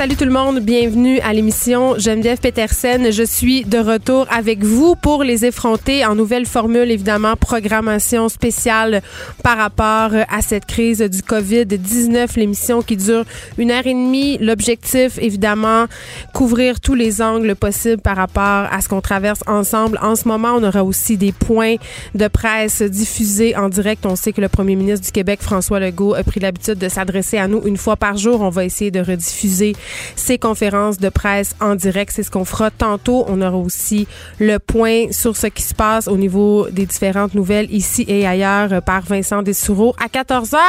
Salut tout le monde, bienvenue à l'émission Geneviève Petersen. Je suis de retour avec vous pour les effronter en nouvelle formule, évidemment, programmation spéciale par rapport à cette crise du COVID-19, l'émission qui dure une heure et demie. L'objectif, évidemment, couvrir tous les angles possibles par rapport à ce qu'on traverse ensemble. En ce moment, on aura aussi des points de presse diffusés en direct. On sait que le premier ministre du Québec, François Legault, a pris l'habitude de s'adresser à nous une fois par jour. On va essayer de rediffuser ces conférences de presse en direct. C'est ce qu'on fera tantôt. On aura aussi le point sur ce qui se passe au niveau des différentes nouvelles ici et ailleurs euh, par Vincent Dessoureau à 14 heures.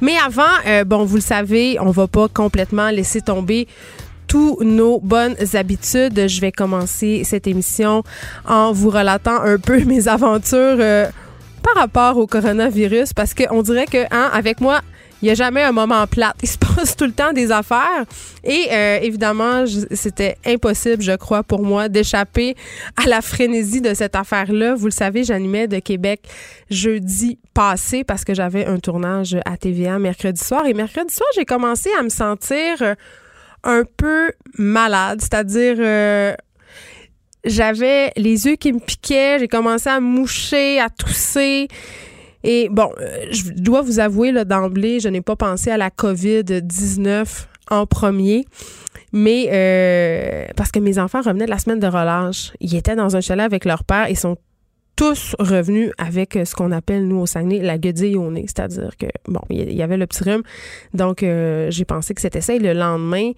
Mais avant, euh, bon, vous le savez, on va pas complètement laisser tomber tous nos bonnes habitudes. Je vais commencer cette émission en vous relatant un peu mes aventures euh, par rapport au coronavirus parce qu'on dirait que, hein, avec moi, il n'y a jamais un moment plate. Il se passe tout le temps des affaires. Et euh, évidemment, c'était impossible, je crois, pour moi d'échapper à la frénésie de cette affaire-là. Vous le savez, j'animais de Québec jeudi passé parce que j'avais un tournage à TVA mercredi soir. Et mercredi soir, j'ai commencé à me sentir euh, un peu malade, c'est-à-dire... Euh, j'avais les yeux qui me piquaient, j'ai commencé à moucher, à tousser. Et bon, euh, je dois vous avouer d'emblée, je n'ai pas pensé à la COVID-19 en premier. Mais euh, parce que mes enfants revenaient de la semaine de relâche. Ils étaient dans un chalet avec leur père. Ils sont tous revenus avec euh, ce qu'on appelle, nous, au Saguenay, la guedille au nez. C'est-à-dire que, bon, il y avait le petit rhume. Donc, euh, j'ai pensé que c'était ça. Le lendemain,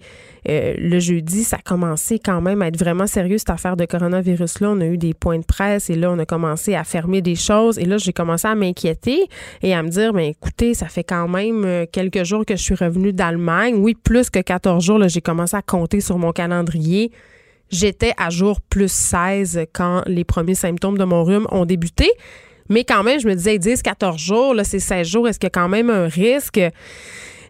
euh, le jeudi, ça a commencé quand même à être vraiment sérieux, cette affaire de coronavirus-là. On a eu des points de presse et là, on a commencé à fermer des choses. Et là, j'ai commencé à m'inquiéter et à me dire, mais écoutez, ça fait quand même quelques jours que je suis revenue d'Allemagne. Oui, plus que 14 jours, j'ai commencé à compter sur mon calendrier. J'étais à jour plus 16 quand les premiers symptômes de mon rhume ont débuté. Mais quand même, je me disais 10, 14 jours, là, c'est 16 jours, est-ce qu'il y a quand même un risque?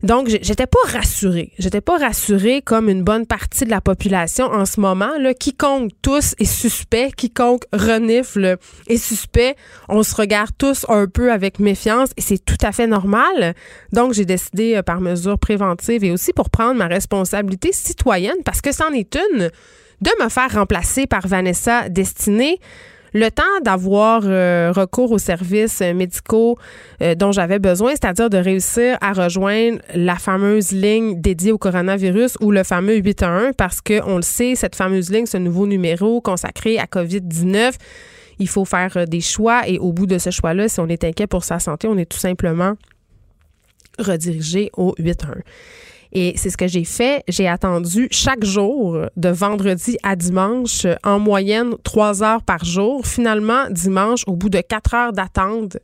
Donc, j'étais pas rassurée. J'étais pas rassurée comme une bonne partie de la population en ce moment. Là, quiconque tous est suspect, quiconque renifle est suspect. On se regarde tous un peu avec méfiance et c'est tout à fait normal. Donc, j'ai décidé euh, par mesure préventive et aussi pour prendre ma responsabilité citoyenne parce que c'en est une de me faire remplacer par Vanessa Destinée le temps d'avoir euh, recours aux services médicaux euh, dont j'avais besoin, c'est-à-dire de réussir à rejoindre la fameuse ligne dédiée au coronavirus ou le fameux 811 parce que on le sait, cette fameuse ligne, ce nouveau numéro consacré à COVID-19, il faut faire euh, des choix et au bout de ce choix-là, si on est inquiet pour sa santé, on est tout simplement redirigé au 811. Et c'est ce que j'ai fait. J'ai attendu chaque jour, de vendredi à dimanche, en moyenne trois heures par jour. Finalement, dimanche, au bout de quatre heures d'attente,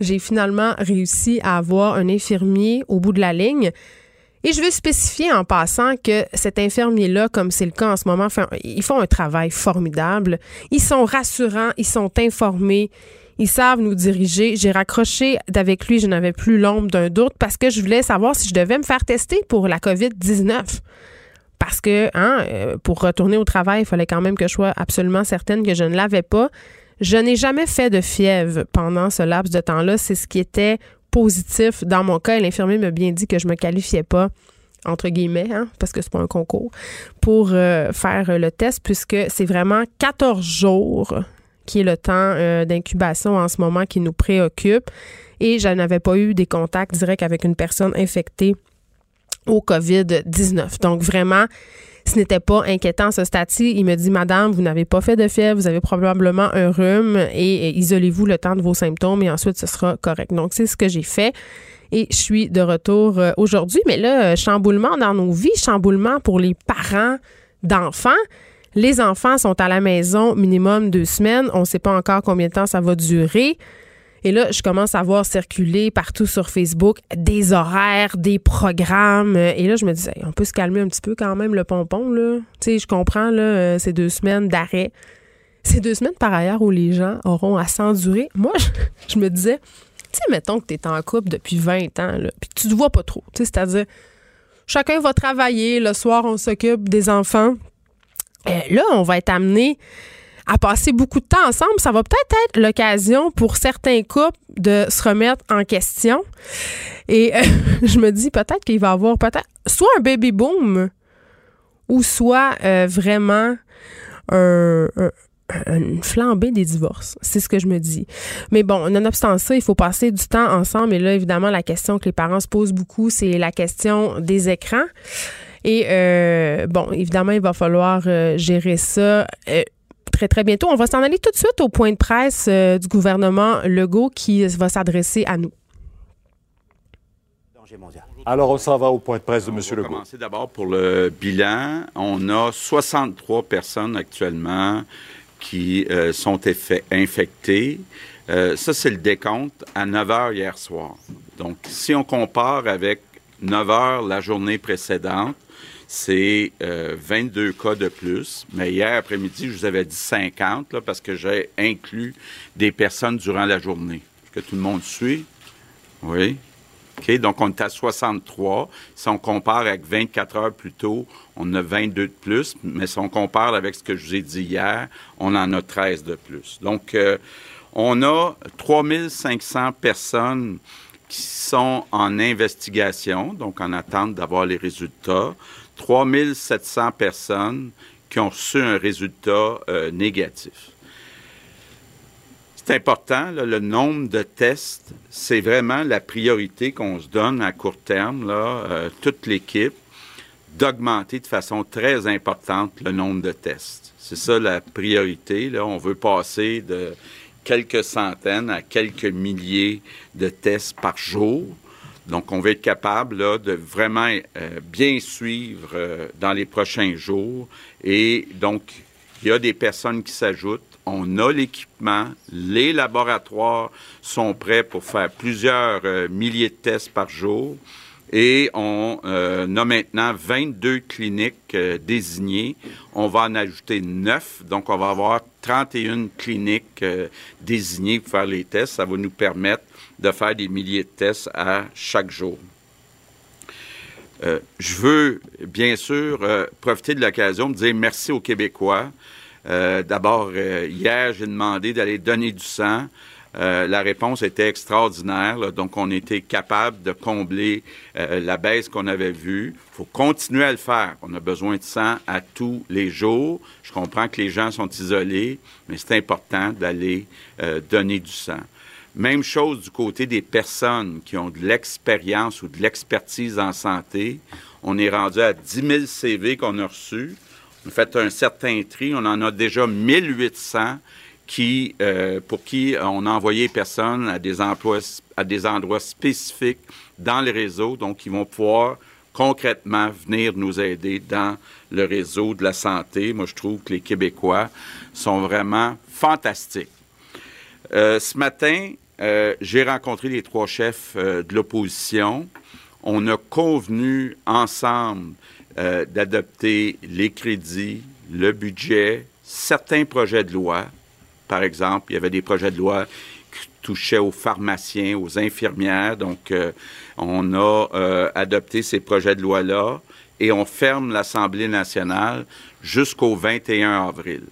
j'ai finalement réussi à avoir un infirmier au bout de la ligne. Et je veux spécifier en passant que cet infirmier-là, comme c'est le cas en ce moment, ils font un travail formidable. Ils sont rassurants, ils sont informés, ils savent nous diriger. J'ai raccroché d'avec lui, je n'avais plus l'ombre d'un doute parce que je voulais savoir si je devais me faire tester pour la COVID-19. Parce que, hein, euh, pour retourner au travail, il fallait quand même que je sois absolument certaine que je ne l'avais pas. Je n'ai jamais fait de fièvre pendant ce laps de temps-là. C'est ce qui était positif dans mon cas. L'infirmier m'a bien dit que je me qualifiais pas entre guillemets, hein, parce que c'est pas un concours, pour euh, faire le test, puisque c'est vraiment 14 jours qui est le temps euh, d'incubation en ce moment qui nous préoccupe. Et je n'avais pas eu des contacts directs avec une personne infectée au COVID-19. Donc vraiment, ce n'était pas inquiétant ce statut. Il me dit, Madame, vous n'avez pas fait de fièvre, vous avez probablement un rhume et, et isolez-vous le temps de vos symptômes et ensuite ce sera correct. Donc c'est ce que j'ai fait. Et je suis de retour euh, aujourd'hui. Mais là, euh, chamboulement dans nos vies, chamboulement pour les parents d'enfants. Les enfants sont à la maison minimum deux semaines. On ne sait pas encore combien de temps ça va durer. Et là, je commence à voir circuler partout sur Facebook des horaires, des programmes. Et là, je me dis, on peut se calmer un petit peu quand même le pompon, là. Tu sais, je comprends, là, euh, ces deux semaines d'arrêt. ces deux semaines par ailleurs où les gens auront à s'endurer, moi, je, me disais, tu sais, mettons que tu es en couple depuis 20 ans, là, puis tu te vois pas trop. C'est-à-dire, chacun va travailler, le soir, on s'occupe des enfants. Et là, on va être amené à passer beaucoup de temps ensemble. Ça va peut-être être, l'occasion pour certains couples de se remettre en question. Et euh, je me dis peut-être qu'il va y avoir peut-être soit un baby boom ou soit euh, vraiment un, une flambée des divorces. C'est ce que je me dis. Mais bon, nonobstant ça, il faut passer du temps ensemble. Et là, évidemment, la question que les parents se posent beaucoup, c'est la question des écrans. Et euh, bon, évidemment, il va falloir euh, gérer ça. Euh, très, très bientôt. On va s'en aller tout de suite au point de presse du gouvernement Legault qui va s'adresser à nous. Alors, on s'en va au point de presse de M. Legault. On va commencer d'abord pour le bilan. On a 63 personnes actuellement qui euh, sont infectés. Euh, ça, c'est le décompte à 9 heures hier soir. Donc, si on compare avec 9 heures la journée précédente, c'est 22 euh, cas de plus. Mais hier après-midi, je vous avais dit 50 là, parce que j'ai inclus des personnes durant la journée. Que tout le monde suit? Oui. OK, donc on est à 63. Si on compare avec 24 heures plus tôt, on a 22 de plus. Mais si on compare avec ce que je vous ai dit hier, on en a 13 de plus. Donc, euh, on a 3500 personnes qui sont en investigation, donc en attente d'avoir les résultats. 3700 personnes qui ont reçu un résultat euh, négatif c'est important, le nombre de tests, c'est vraiment la priorité qu'on se donne à court terme, euh, toute l'équipe, d'augmenter de façon très importante le nombre de tests. C'est ça la priorité. On veut passer de quelques centaines à quelques milliers de tests par jour. Donc, on veut être capable de vraiment euh, bien suivre euh, dans les prochains jours. Et donc, il y a des personnes qui s'ajoutent on a l'équipement, les laboratoires sont prêts pour faire plusieurs euh, milliers de tests par jour et on a maintenant 22 cliniques désignées. On va en ajouter 9, donc on va avoir 31 cliniques désignées pour faire les tests. Ça va nous permettre de faire des milliers de tests à chaque jour. je veux bien sûr profiter de l'occasion de dire merci aux Québécois euh, d'abord, euh, hier, j'ai demandé d'aller donner du sang. Euh, la réponse était extraordinaire. donc, on était capable de combler la baisse qu'on avait vue. Il faut continuer à le faire. On a besoin de sang à tous les jours. Je comprends que les gens sont isolés, mais c'est important d'aller donner du sang. Même chose du côté des personnes qui ont de l'expérience ou de l'expertise en santé. On est rendu à 10 000 CV qu'on a reçus. On fait un certain tri. On en a déjà 1800 qui, euh, pour qui on a envoyé personnes à des, emplois, à des endroits spécifiques dans le réseau. Donc, ils vont pouvoir concrètement venir nous aider dans le réseau de la santé. Moi, je trouve que les Québécois sont vraiment fantastiques. Euh, ce matin, j'ai rencontré les trois chefs de l'opposition. On a convenu ensemble euh, d'adopter les crédits, le budget, certains projets de loi. Par exemple, il y avait des projets de loi qui touchaient aux pharmaciens, aux infirmières. Donc, euh, on a euh, adopté ces projets de loi-là et on ferme l'Assemblée nationale jusqu'au 21 avril.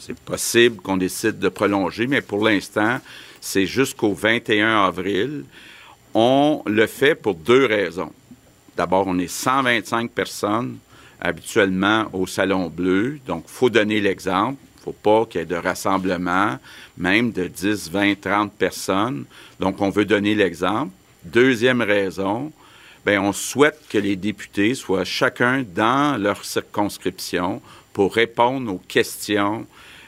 C'est possible qu'on décide de prolonger, mais pour l'instant, c'est jusqu'au 21 avril. On le fait pour deux raisons. D'abord, on est 125 personnes habituellement au Salon Bleu, donc faut donner l'exemple. Il ne faut pas qu'il y ait de rassemblement, même de 10, 20, 30 personnes. Donc, on veut donner l'exemple. Deuxième raison, bien, on souhaite que les députés soient chacun dans leur circonscription pour répondre aux questions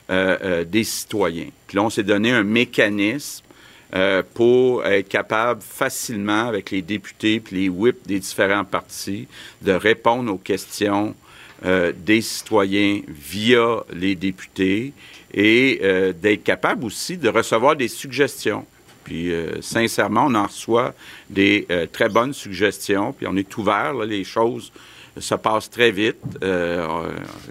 des citoyens. Puis là, on s'est donné un mécanisme euh, pour être capable facilement, avec les députés et les whips des différents partis, de répondre aux questions euh, des citoyens via les députés et euh, d'être capable aussi de recevoir des suggestions. Puis, sincèrement, on en reçoit des très bonnes suggestions, puis on est ouvert, là, les choses se passe très vite. Euh,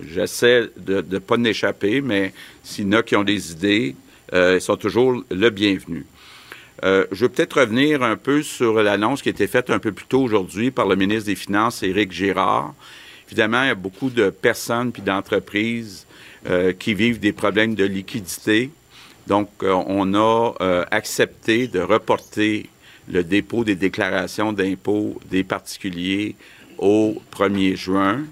j'essaie de ne pas m'échapper, mais s'il y en a qui ont des idées, ils sont toujours le bienvenu. je vais peut-être revenir un peu sur l'annonce qui a été faite un peu plus tôt aujourd'hui par le ministre des Finances, Éric Girard. Évidemment, il y a beaucoup de personnes puis d'entreprises qui vivent des problèmes de liquidité. Donc, on a accepté de reporter le dépôt des déclarations d'impôts des particuliers au 1er juin.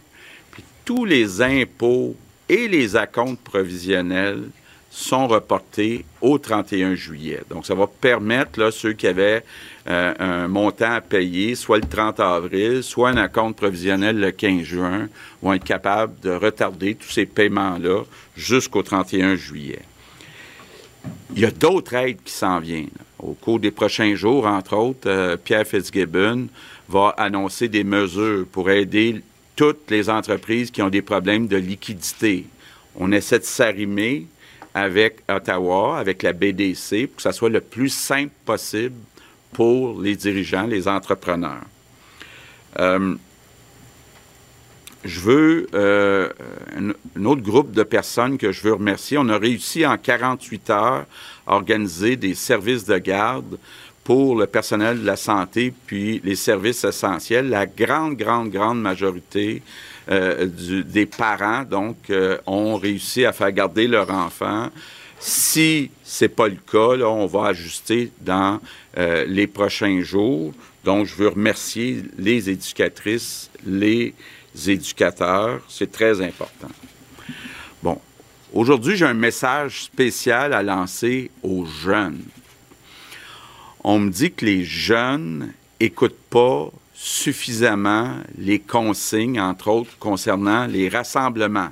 Puis tous les impôts et les acomptes provisionnels sont reportés au 31 juillet. Donc, ça va permettre, là, ceux qui avaient euh, un montant à payer, soit le 30 avril, soit un acompte provisionnel le 15 juin, vont être capables de retarder tous ces paiements-là jusqu'au 31 juillet. Il y a d'autres aides qui s'en viennent. Au cours des prochains jours, entre autres, euh, Pierre Fitzgibbon va annoncer des mesures pour aider toutes les entreprises qui ont des problèmes de liquidité. On essaie de s'arrimer avec Ottawa, avec la BDC, pour que ça soit le plus simple possible pour les dirigeants, les entrepreneurs. Euh, je veux euh, un, autre groupe de personnes que je veux remercier. On a réussi en 48 heures à organiser des services de garde pour le personnel de la santé puis les services essentiels. La grande, grande, grande majorité euh, des parents, donc, euh, ont réussi à faire garder leur enfant. Si c'est pas le cas, là, on va ajuster dans les prochains jours. Donc, je veux remercier les éducatrices, les éducateurs. C'est très important. Bon, aujourd'hui, j'ai un message spécial à lancer aux jeunes. On me dit que les jeunes n'écoutent pas suffisamment les consignes, entre autres concernant les rassemblements.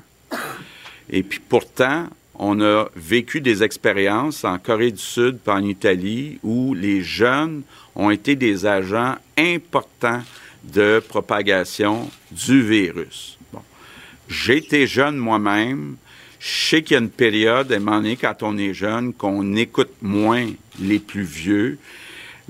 Et puis pourtant, on a vécu des expériences en Corée du Sud et en Italie où les jeunes ont été des agents importants de propagation du virus. Bon. Jeune moi-même. Je sais qu'il y a une période, à un quand on est jeune, qu'on écoute moins les plus vieux.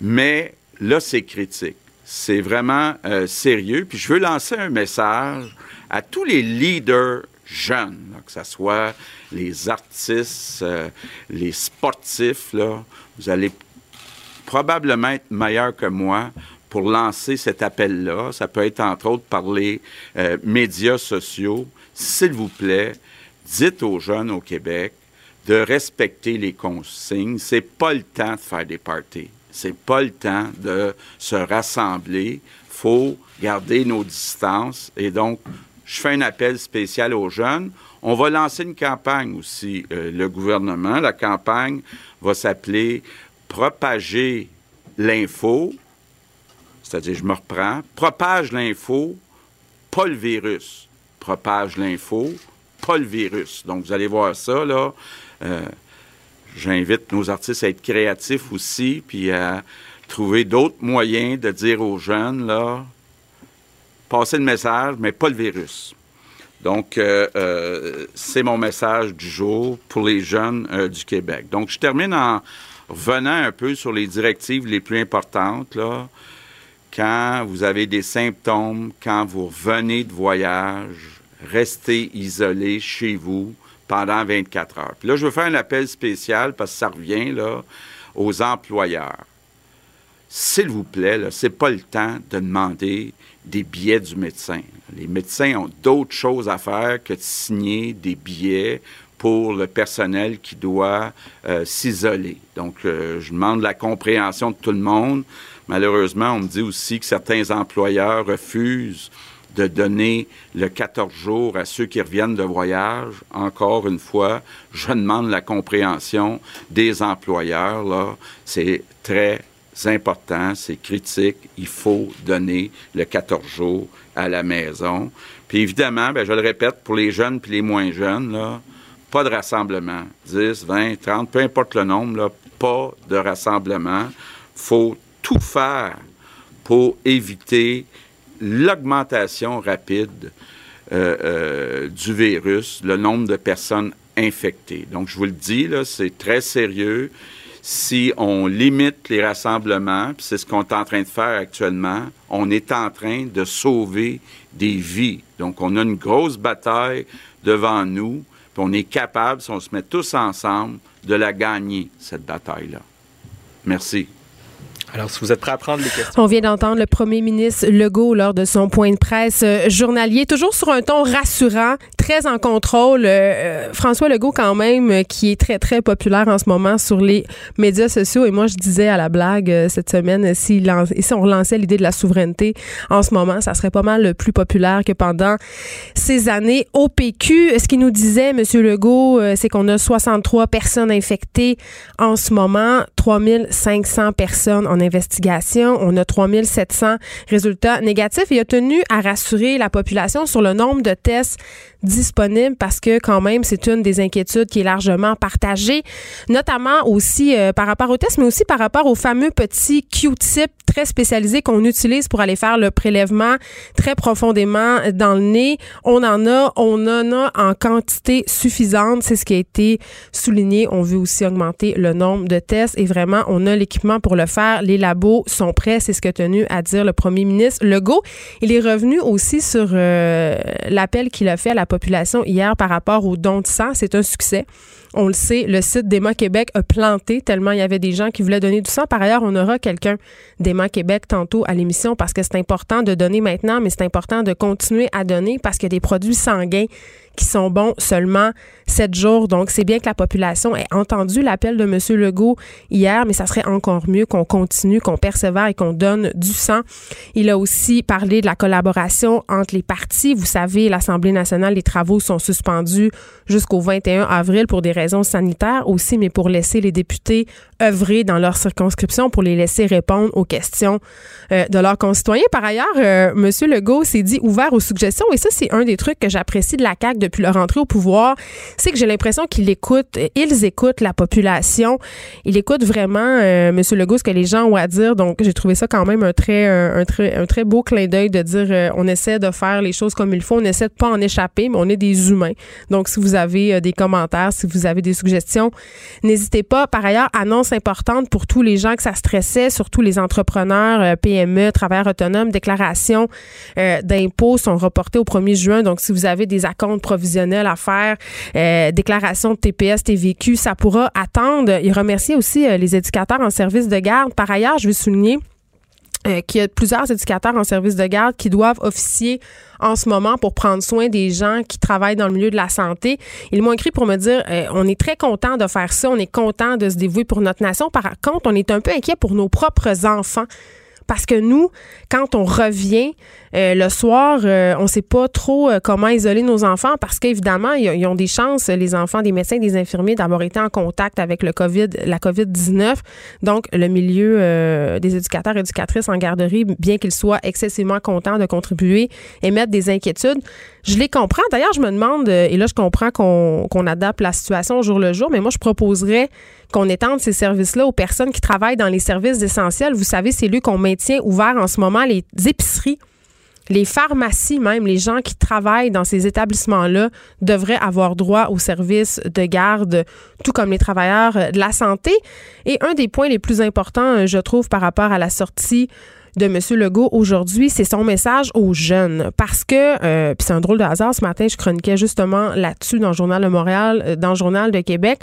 Mais là, c'est critique. C'est vraiment euh, sérieux. Puis je veux lancer un message à tous les leaders jeunes, que ce soit les artistes, euh, les sportifs. Vous allez probablement être meilleurs que moi pour lancer cet appel-là. Ça peut être entre autres par les euh, médias sociaux. S'il vous plaît, dites aux jeunes au Québec de respecter les consignes. C'est pas le temps de faire des parties. C'est pas le temps de se rassembler. Faut garder nos distances. Et donc, je fais un appel spécial aux jeunes. On va lancer une campagne aussi, euh, le gouvernement. La campagne va s'appeler Propager l'info c'est-à-dire, je me reprends, propage l'info, pas le virus. Propage l'info, pas le virus. Donc, vous allez voir ça, là. Euh, j'invite nos artistes à être créatifs aussi, puis à trouver d'autres moyens de dire aux jeunes, là, passer le message, mais pas le virus. Donc, euh, euh, c'est mon message du jour pour les jeunes du Québec. Donc, je termine en revenant un peu sur les directives les plus importantes, là quand vous avez des symptômes, quand vous revenez de voyage, restez isolé chez vous pendant 24 heures. Puis là, je veux faire un appel spécial parce que ça revient là, aux employeurs. S'il vous plaît, ce n'est pas le temps de demander des billets du médecin. Les médecins ont d'autres choses à faire que de signer des billets pour le personnel qui doit euh, s'isoler. Donc, euh, je demande la compréhension de tout le monde. Malheureusement, on me dit aussi que certains employeurs refusent de donner le 14 jours à ceux qui reviennent de voyage. Encore une fois, je demande la compréhension des employeurs. Là, c'est très important, c'est critique. Il faut donner le 14 jours à la maison. Puis évidemment, ben, je le répète, pour les jeunes puis les moins jeunes, pas de rassemblement. 10, 20, 30, peu importe le nombre, pas de rassemblement. faut tout faire pour éviter l'augmentation rapide euh, euh, du virus, le nombre de personnes infectées. Donc, je vous le dis, c'est très sérieux. si on limite les rassemblements, c'est ce qu'on est en train de faire actuellement, on est en train de sauver des vies. Donc, on a une grosse bataille devant nous, puis on est capable, si on se met tous ensemble, de la gagner, cette bataille-là. Merci. Alors, si vous êtes prêt à prendre les questions. On vient d'entendre le premier ministre Legault lors de son point de presse euh, journalier, toujours sur un ton rassurant, très en contrôle. Euh, euh, François Legault, quand même, qui est très, très populaire en ce moment sur les médias sociaux. Et moi, je disais à la blague cette semaine, si, on relançait l'idée de la souveraineté en ce moment, ça serait pas mal le plus populaire que pendant ces années au PQ. Ce qu'il nous disait, M. Legault, c'est qu'on a 63 personnes infectées en ce moment, 3500 personnes en investigation. On a 3700 résultats négatifs. Il a tenu à rassurer la population sur le nombre de tests disponibles parce que quand même, c'est une des inquiétudes qui est largement partagée, notamment aussi euh, par rapport aux tests, mais aussi par rapport aux fameux petits Q-tips très spécialisés qu'on utilise pour aller faire le prélèvement très profondément dans le nez. On en a, on en a en quantité suffisante. C'est ce qui a été souligné. On veut aussi augmenter le nombre de tests vraiment, on a l'équipement pour le faire. Les labos sont prêts. C'est ce que tenu à dire le premier ministre Legault. Il est revenu aussi sur euh, l'appel qu'il a fait à la population hier par rapport aux dons de sang. C'est un succès. On le sait, le site d'Emma Québec a planté tellement il y avait des gens qui voulaient donner du sang. Par ailleurs, on aura quelqu'un d'Emma Québec tantôt à l'émission parce que c'est important de donner maintenant, mais c'est important de continuer à donner parce qu'il y a des produits sanguins qui sont bons seulement sept jours. Donc, c'est bien que la population ait entendu l'appel de M. Legault hier, mais ça serait encore mieux qu'on continue, qu'on persévère et qu'on donne du sang. Il a aussi parlé de la collaboration entre les partis. Vous savez, l'Assemblée nationale, les travaux sont suspendus jusqu'au 21 avril pour des raisons aussi, mais pour laisser les députés œuvrer dans leur circonscription, pour les laisser répondre aux questions euh, de leurs concitoyens. Par ailleurs, euh, M. Legault s'est dit ouvert aux suggestions et ça, c'est un des trucs que j'apprécie de la CAQ depuis leur entrée au pouvoir, c'est que j'ai l'impression qu'ils écoutent, ils écoutent la population. Ils écoutent vraiment, euh, M. Legault, ce que les gens ont à dire. Donc, j'ai trouvé ça quand même un très, un, très, un très beau clin d'œil de dire on essaie de faire les choses comme il faut, on essaie de pas en échapper, mais on est des humains. Donc, si vous avez des commentaires, si vous avez des suggestions, n'hésitez pas. Par ailleurs, annonce importante pour tous les gens que ça stressait, surtout les entrepreneurs, PME, travailleurs autonomes, déclarations d'impôts sont reportées au 1er juin. Donc, si vous avez des acomptes provisionnels à faire, euh, déclaration de TPS, TVQ, ça pourra attendre. Il remercie aussi euh, les éducateurs en service de garde. Par ailleurs, je veux souligner euh, qu'il y a plusieurs éducateurs en service de garde qui doivent officier en ce moment pour prendre soin des gens qui travaillent dans le milieu de la santé. Ils m'ont écrit pour me dire on est très content de faire ça, on est content de se dévouer pour notre nation. Par contre, on est un peu inquiet pour nos propres enfants parce que nous, quand on revient euh, le soir, euh, on ne sait pas trop euh, comment isoler nos enfants parce qu'évidemment, ils, ont des chances, les enfants des médecins des infirmiers, d'avoir été en contact avec le COVID, la COVID-19. Donc, le milieu des éducateurs et éducatrices en garderie, bien qu'ils soient excessivement contents de contribuer, émettent des inquiétudes. Je les comprends. D'ailleurs, je me demande, et là, je comprends qu'on adapte la situation au jour le jour, mais moi, je proposerais qu'on étende ces services-là aux personnes qui travaillent dans les services essentiels. Vous savez, c'est lui qu'on maintient ouvert en ce moment les épiceries les pharmacies, même les gens qui travaillent dans ces établissements-là, devraient avoir droit aux services de garde, tout comme les travailleurs de la santé. Et un des points les plus importants, je trouve, par rapport à la sortie de M. Legault aujourd'hui, c'est son message aux jeunes. Parce que, euh, puis c'est un drôle de hasard, ce matin, je chroniquais justement là-dessus dans le Journal de Montréal, euh, dans le Journal de Québec.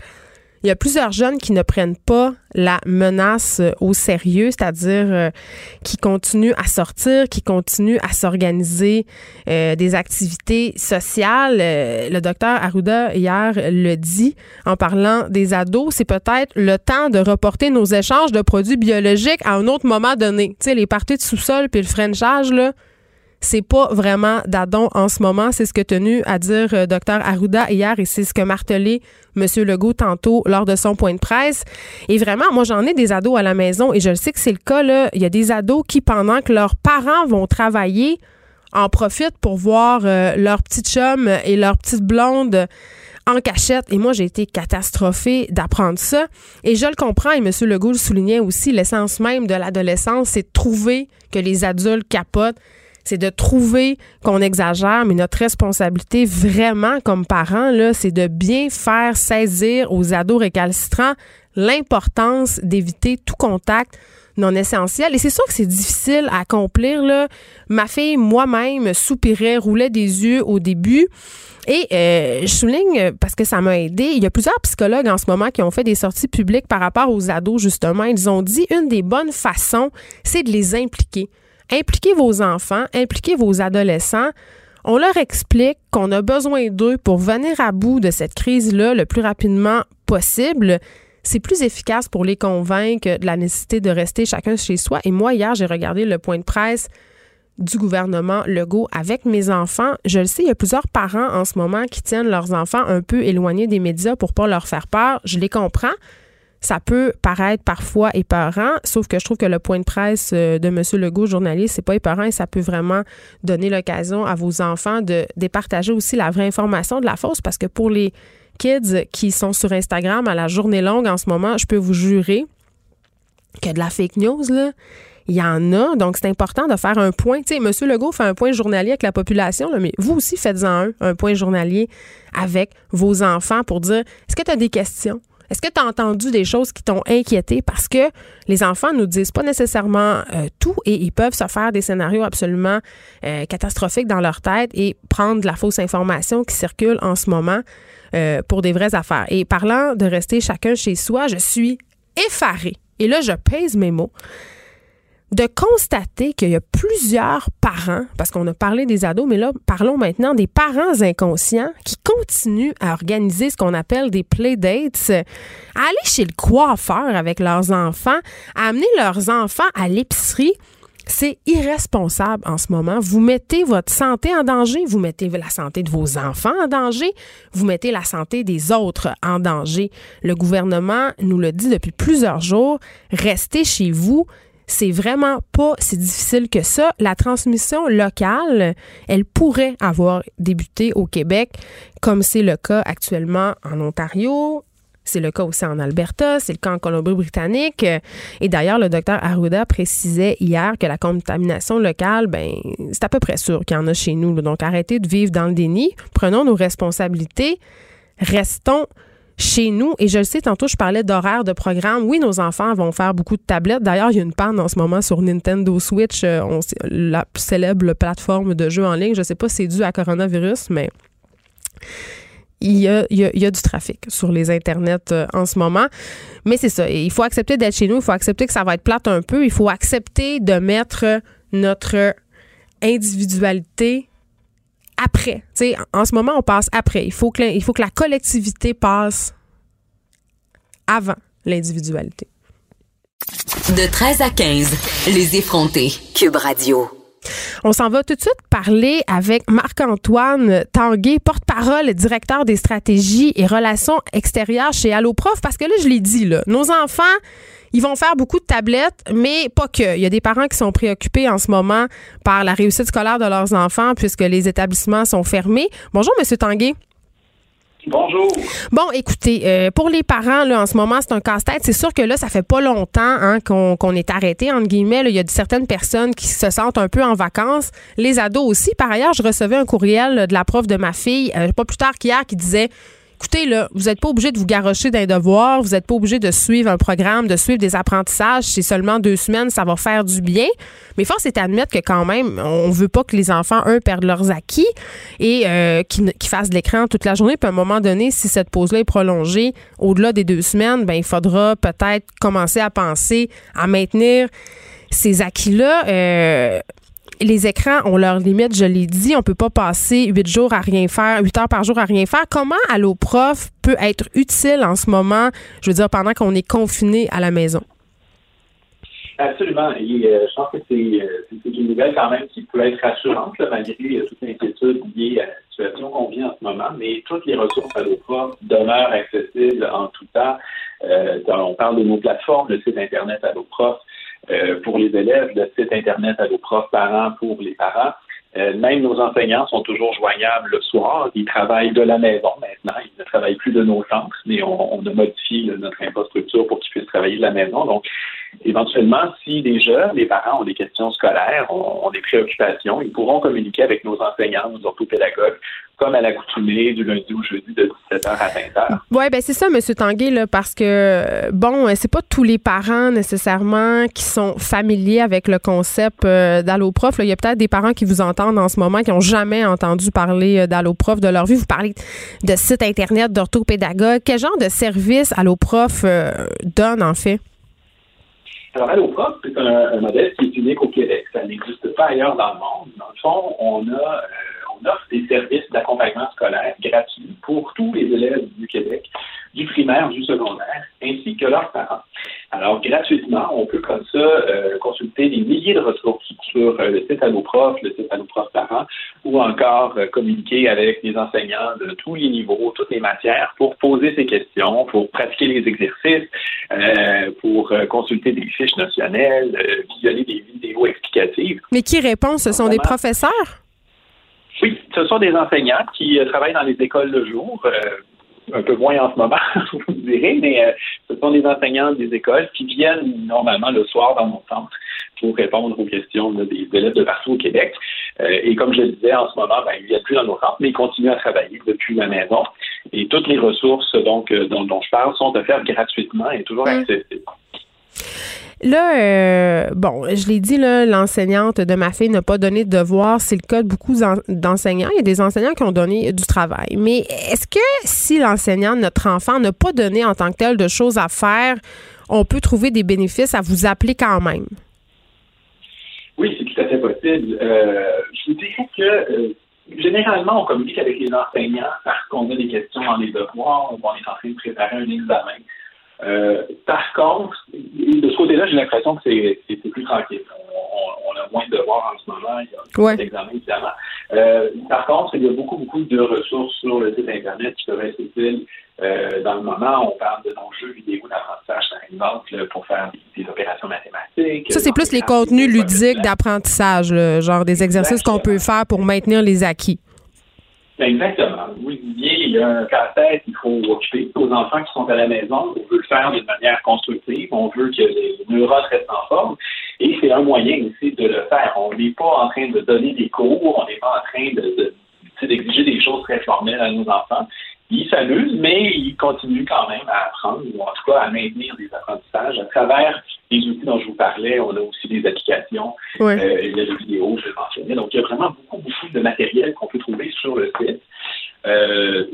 Il y a plusieurs jeunes qui ne prennent pas la menace euh, au sérieux, c'est-à-dire euh, qui continuent à sortir, qui continuent à s'organiser euh, des activités sociales. le docteur Arruda hier le dit en parlant des ados, c'est peut-être le temps de reporter nos échanges de produits biologiques à un autre moment donné. Tu sais, les parties de sous-sol puis le frenchage, là, c'est pas vraiment d'adon en ce moment. C'est ce que tenu à dire euh, Dr Arruda hier et c'est ce que martelé M. Legault tantôt lors de son point de presse. Et vraiment, moi, j'en ai des ados à la maison et je le sais que c'est le cas. Il y a des ados qui, pendant que leurs parents vont travailler, en profitent pour voir euh, leur petite chum et leur petite blonde en cachette. Et moi, j'ai été catastrophée d'apprendre ça. Et je le comprends, et M. Legault le soulignait aussi, l'essence même de l'adolescence, c'est de trouver que les adultes capotent c'est de trouver qu'on exagère, mais notre responsabilité vraiment comme parents, là, c'est de bien faire saisir aux ados récalcitrants l'importance d'éviter tout contact non essentiel. Et c'est sûr que c'est difficile à accomplir. Là. Ma fille, moi-même, soupirait, roulait des yeux au début. Et euh, je souligne, parce que ça m'a aidé, il y a plusieurs psychologues en ce moment qui ont fait des sorties publiques par rapport aux ados, justement. Ils ont dit une des bonnes façons, c'est de les impliquer. Impliquez vos enfants, impliquez vos adolescents. On leur explique qu'on a besoin d'eux pour venir à bout de cette crise-là le plus rapidement possible c'est plus efficace pour les convaincre de la nécessité de rester chacun chez soi. Et moi, hier, j'ai regardé le point de presse du gouvernement Legault avec mes enfants. Je le sais, il y a plusieurs parents en ce moment qui tiennent leurs enfants un peu éloignés des médias pour pas leur faire peur. Je les comprends. Ça peut paraître parfois épeurant, sauf que je trouve que le point de presse euh, de M. Legault, journaliste, c'est pas épeurant et ça peut vraiment donner l'occasion à vos enfants de départager aussi la vraie information de la fausse parce que pour les kids qui sont sur Instagram à la journée longue en ce moment, je peux vous jurer que de la fake news, là, il y en a. Donc, c'est important de faire un point. Tu sais, M. Legault fait un point journalier avec la population, mais vous aussi, faites-en un, un point journalier avec vos enfants pour dire est-ce que tu as des questions? Est-ce que tu as entendu des choses qui t'ont inquiété? Parce que les enfants nous disent pas nécessairement euh, tout et ils peuvent se faire des scénarios absolument euh, catastrophiques dans leur tête et prendre la fausse information qui circule en ce moment euh, pour des vraies affaires. Et parlant de rester chacun chez soi, je suis effarée. Et là, je pèse mes mots de constater qu'il y a plusieurs parents, parce qu'on a parlé des ados, mais là, parlons maintenant des parents inconscients qui continuent à organiser ce qu'on appelle des playdates, à aller chez le coiffeur avec leurs enfants, à amener leurs enfants à l'épicerie. C'est irresponsable en ce moment. Vous mettez votre santé en danger, vous mettez la santé de vos enfants en danger, vous mettez la santé des autres en danger. Le gouvernement nous le dit depuis plusieurs jours, restez chez vous, c'est vraiment pas si difficile que ça. La transmission locale, elle pourrait avoir débuté au Québec, comme c'est le cas actuellement en Ontario, c'est le cas aussi en Alberta, c'est le cas en Colombie-Britannique. Et d'ailleurs, le docteur Arruda précisait hier que la contamination locale, ben, c'est à peu près sûr qu'il y en a chez nous. Donc, arrêtez de vivre dans le déni. Prenons nos responsabilités. Restons chez nous. Et je le sais, tantôt, je parlais d'horaire de programme. Oui, nos enfants vont faire beaucoup de tablettes. D'ailleurs, il y a une panne en ce moment sur Nintendo Switch, euh, la célèbre plateforme de jeux en ligne. Je ne sais pas si c'est dû à coronavirus, mais il y, a, il, y a, du trafic sur les internets euh, en ce moment. Mais c'est ça. Il faut accepter d'être chez nous. Il faut accepter que ça va être plate un peu. Il faut accepter de mettre notre individualité après. en ce moment, on passe après. Il faut que, il faut que la collectivité passe avant l'individualité. De 13 à 15, les effrontés. Cube Radio. On s'en va tout de suite parler avec Marc-Antoine Tanguay, porte-parole, directeur des stratégies et relations extérieures chez Alloprof, parce que là, je l'ai dit, là, nos enfants, ils vont faire beaucoup de tablettes, mais pas que. Il y a des parents qui sont préoccupés en ce moment par la réussite scolaire de leurs enfants puisque les établissements sont fermés. Bonjour, Monsieur Tanguay. Bonjour. Bon, écoutez, euh, pour les parents, là, en ce moment, c'est un casse-tête. C'est sûr que là, ça fait pas longtemps hein, qu'on est arrêté, entre guillemets. il y a certaines personnes qui se sentent un peu en vacances. Les ados aussi. Par ailleurs, je recevais un courriel de la prof de ma fille, euh, pas plus tard qu'hier, qui disait écoutez, vous n'êtes pas obligé de vous garrocher d'un devoir, vous n'êtes pas obligé de suivre un programme, de suivre des apprentissages. C'est seulement deux semaines, ça va faire du bien. Mais force est d'admettre que quand même, on veut pas que les enfants, eux, perdent leurs acquis et euh, qu'ils fassent de l'écran toute la journée. Puis à un moment donné, si cette pause-là est prolongée au-delà des deux semaines, ben il faudra peut-être commencer à penser à maintenir ces acquis-là. Euh, les écrans ont leurs limites, je l'ai dit. On peut pas passer huit jours à rien faire, huit heures par jour à rien faire. Comment Allo Prof peut être utile en ce moment, je veux dire, pendant qu'on est confiné à la maison? Absolument. Euh, je pense que euh, c'est une nouvelle quand même qui peut être rassurante, malgré euh, toute l'inquiétude liée à la situation qu'on vit en ce moment. Mais toutes les ressources à demeurent accessibles en tout temps. on parle de nos plateformes, le site Internet Prof. Euh, pour les élèves, le site Internet à nos profs parents pour les parents. Euh, même nos enseignants sont toujours joignables le soir. Ils travaillent de la maison maintenant. Ils ne travaillent plus de nos centres, mais on, a modifié notre infrastructure pour qu'ils puissent travailler de la maison. Donc, Éventuellement, si jeunes, les parents ont des questions scolaires, ont, des préoccupations, ils pourront communiquer avec nos enseignants, nos orthopédagogues, comme à l'accoutumée du lundi au jeudi de 17h à 20h. Oui, ben c'est ça, M. Tanguay, là, parce que, bon, c'est pas tous les parents nécessairement qui sont familiers avec le concept euh, d'alloprof. Il y a peut-être des parents qui vous entendent en ce moment qui n'ont jamais entendu parler euh, d'alloprof de leur vie. Vous parlez de site Internet d'orthopédagogue. Quel genre de service alloprof euh, donne, en fait? Alors, Alloprof, c'est un, modèle qui est unique au Québec. Ça n'existe pas ailleurs dans le monde. Dans le fond, on a on offre des services d'accompagnement scolaire gratuits pour tous les élèves du Québec, du primaire, du secondaire, ainsi que leurs parents. Alors, gratuitement, on peut comme ça euh, consulter des milliers de ressources sur euh, le site Alloprof, le site Alloprof Parents, ou encore euh, communiquer avec des enseignants de tous les niveaux, toutes les matières, pour poser ces questions, pour pratiquer les exercices, pour consulter des fiches notionnelles, visionner des vidéos explicatives. Mais qui répond? Ce sont des professeurs? Oui, ce sont des enseignants qui euh, travaillent dans les écoles de jour, euh, un peu moins en ce moment, vous direz, mais euh, ce sont des enseignants des écoles qui viennent normalement le soir dans mon centre pour répondre aux questions des élèves de partout au Québec. et comme je le disais, en ce moment, ben, ils ne viennent plus dans nos centres, mais ils continuent à travailler depuis la maison. Et toutes les ressources donc, dont, je parle sont offertes gratuitement et toujours accessibles. Là, euh, bon, je l'ai dit, l'enseignante de ma fille n'a pas donné de devoir. C'est le cas de beaucoup d'enseignants. Il y a des enseignants qui ont donné du travail. Mais est-ce que si l'enseignant de notre enfant n'a pas donné en tant que tel de choses à faire, on peut trouver des bénéfices à vous appeler quand même? Oui, c'est tout à fait possible. Euh, je vous dirais que euh, généralement, on communique avec les enseignants parce qu'on a des questions dans les devoirs, on est en train de préparer un examen. Euh, par contre, de ce côté-là, j'ai l'impression que c'est plus tranquille. On, a moins de devoirs en ce moment. Il y a ouais. examens, évidemment. Euh, par contre, il y a beaucoup, beaucoup de ressources sur le site Internet qui peuvent être utiles. Euh, dans le moment, on parle de nos jeux vidéo d'apprentissage, par exemple, pour faire des, opérations mathématiques. Ça, c'est plus les contenus ludiques d'apprentissage, genre des exercices qu'on peut faire pour maintenir les acquis. Ben, exactement. Oui, il y a un casse-tête qu'il faut occuper. Aux enfants qui sont à la maison, on veut le faire d'une manière constructive. On veut que les neurones restent en forme. Et c'est un moyen aussi de le faire. On n'est pas en train de donner des cours. On n'est pas en train de, d'exiger des choses très formelles à nos enfants. Ils s'amusent, mais ils continuent quand même à apprendre, ou en tout cas à maintenir des apprentissages à travers les outils dont je vous parlais. On a aussi des applications, euh, il y a des vidéos, je mentionnais. Donc, il y a vraiment beaucoup, beaucoup de matériel qu'on peut trouver sur le site. Euh,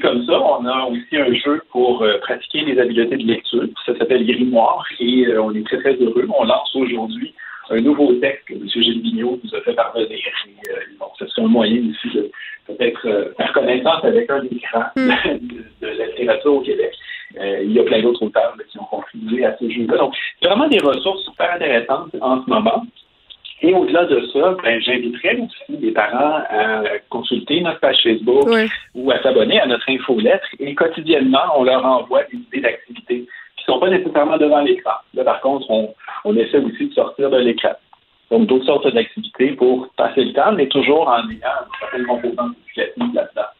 comme ça, on a aussi un jeu pour euh, pratiquer les habiletés de lecture. Ça s'appelle Grimoire et euh, on est très, très heureux. On lance aujourd'hui un nouveau texte que M. Gilles Vigneault nous a fait parvenir. Et, euh, ce serait un moyen aussi de peut-être faire connaissance avec un écran mm. de, de, la littérature au Québec. il y a plein d'autres auteurs qui ont contribué à ce jeu-là. Donc, il y a vraiment des ressources super intéressantes en ce moment. Et au-delà de ça, ben, j'inviterais aussi les parents à consulter notre page Facebook ou à s'abonner à notre infolettre. Et quotidiennement, on leur envoie des idées d'activités qui ne sont pas nécessairement devant l'écran. Là, par contre, on, on essaie aussi de sortir de l'écran. Donc, d'autres sortes d'activités pour passer le temps, mais toujours en ayant une certaine composante éducative là-dedans.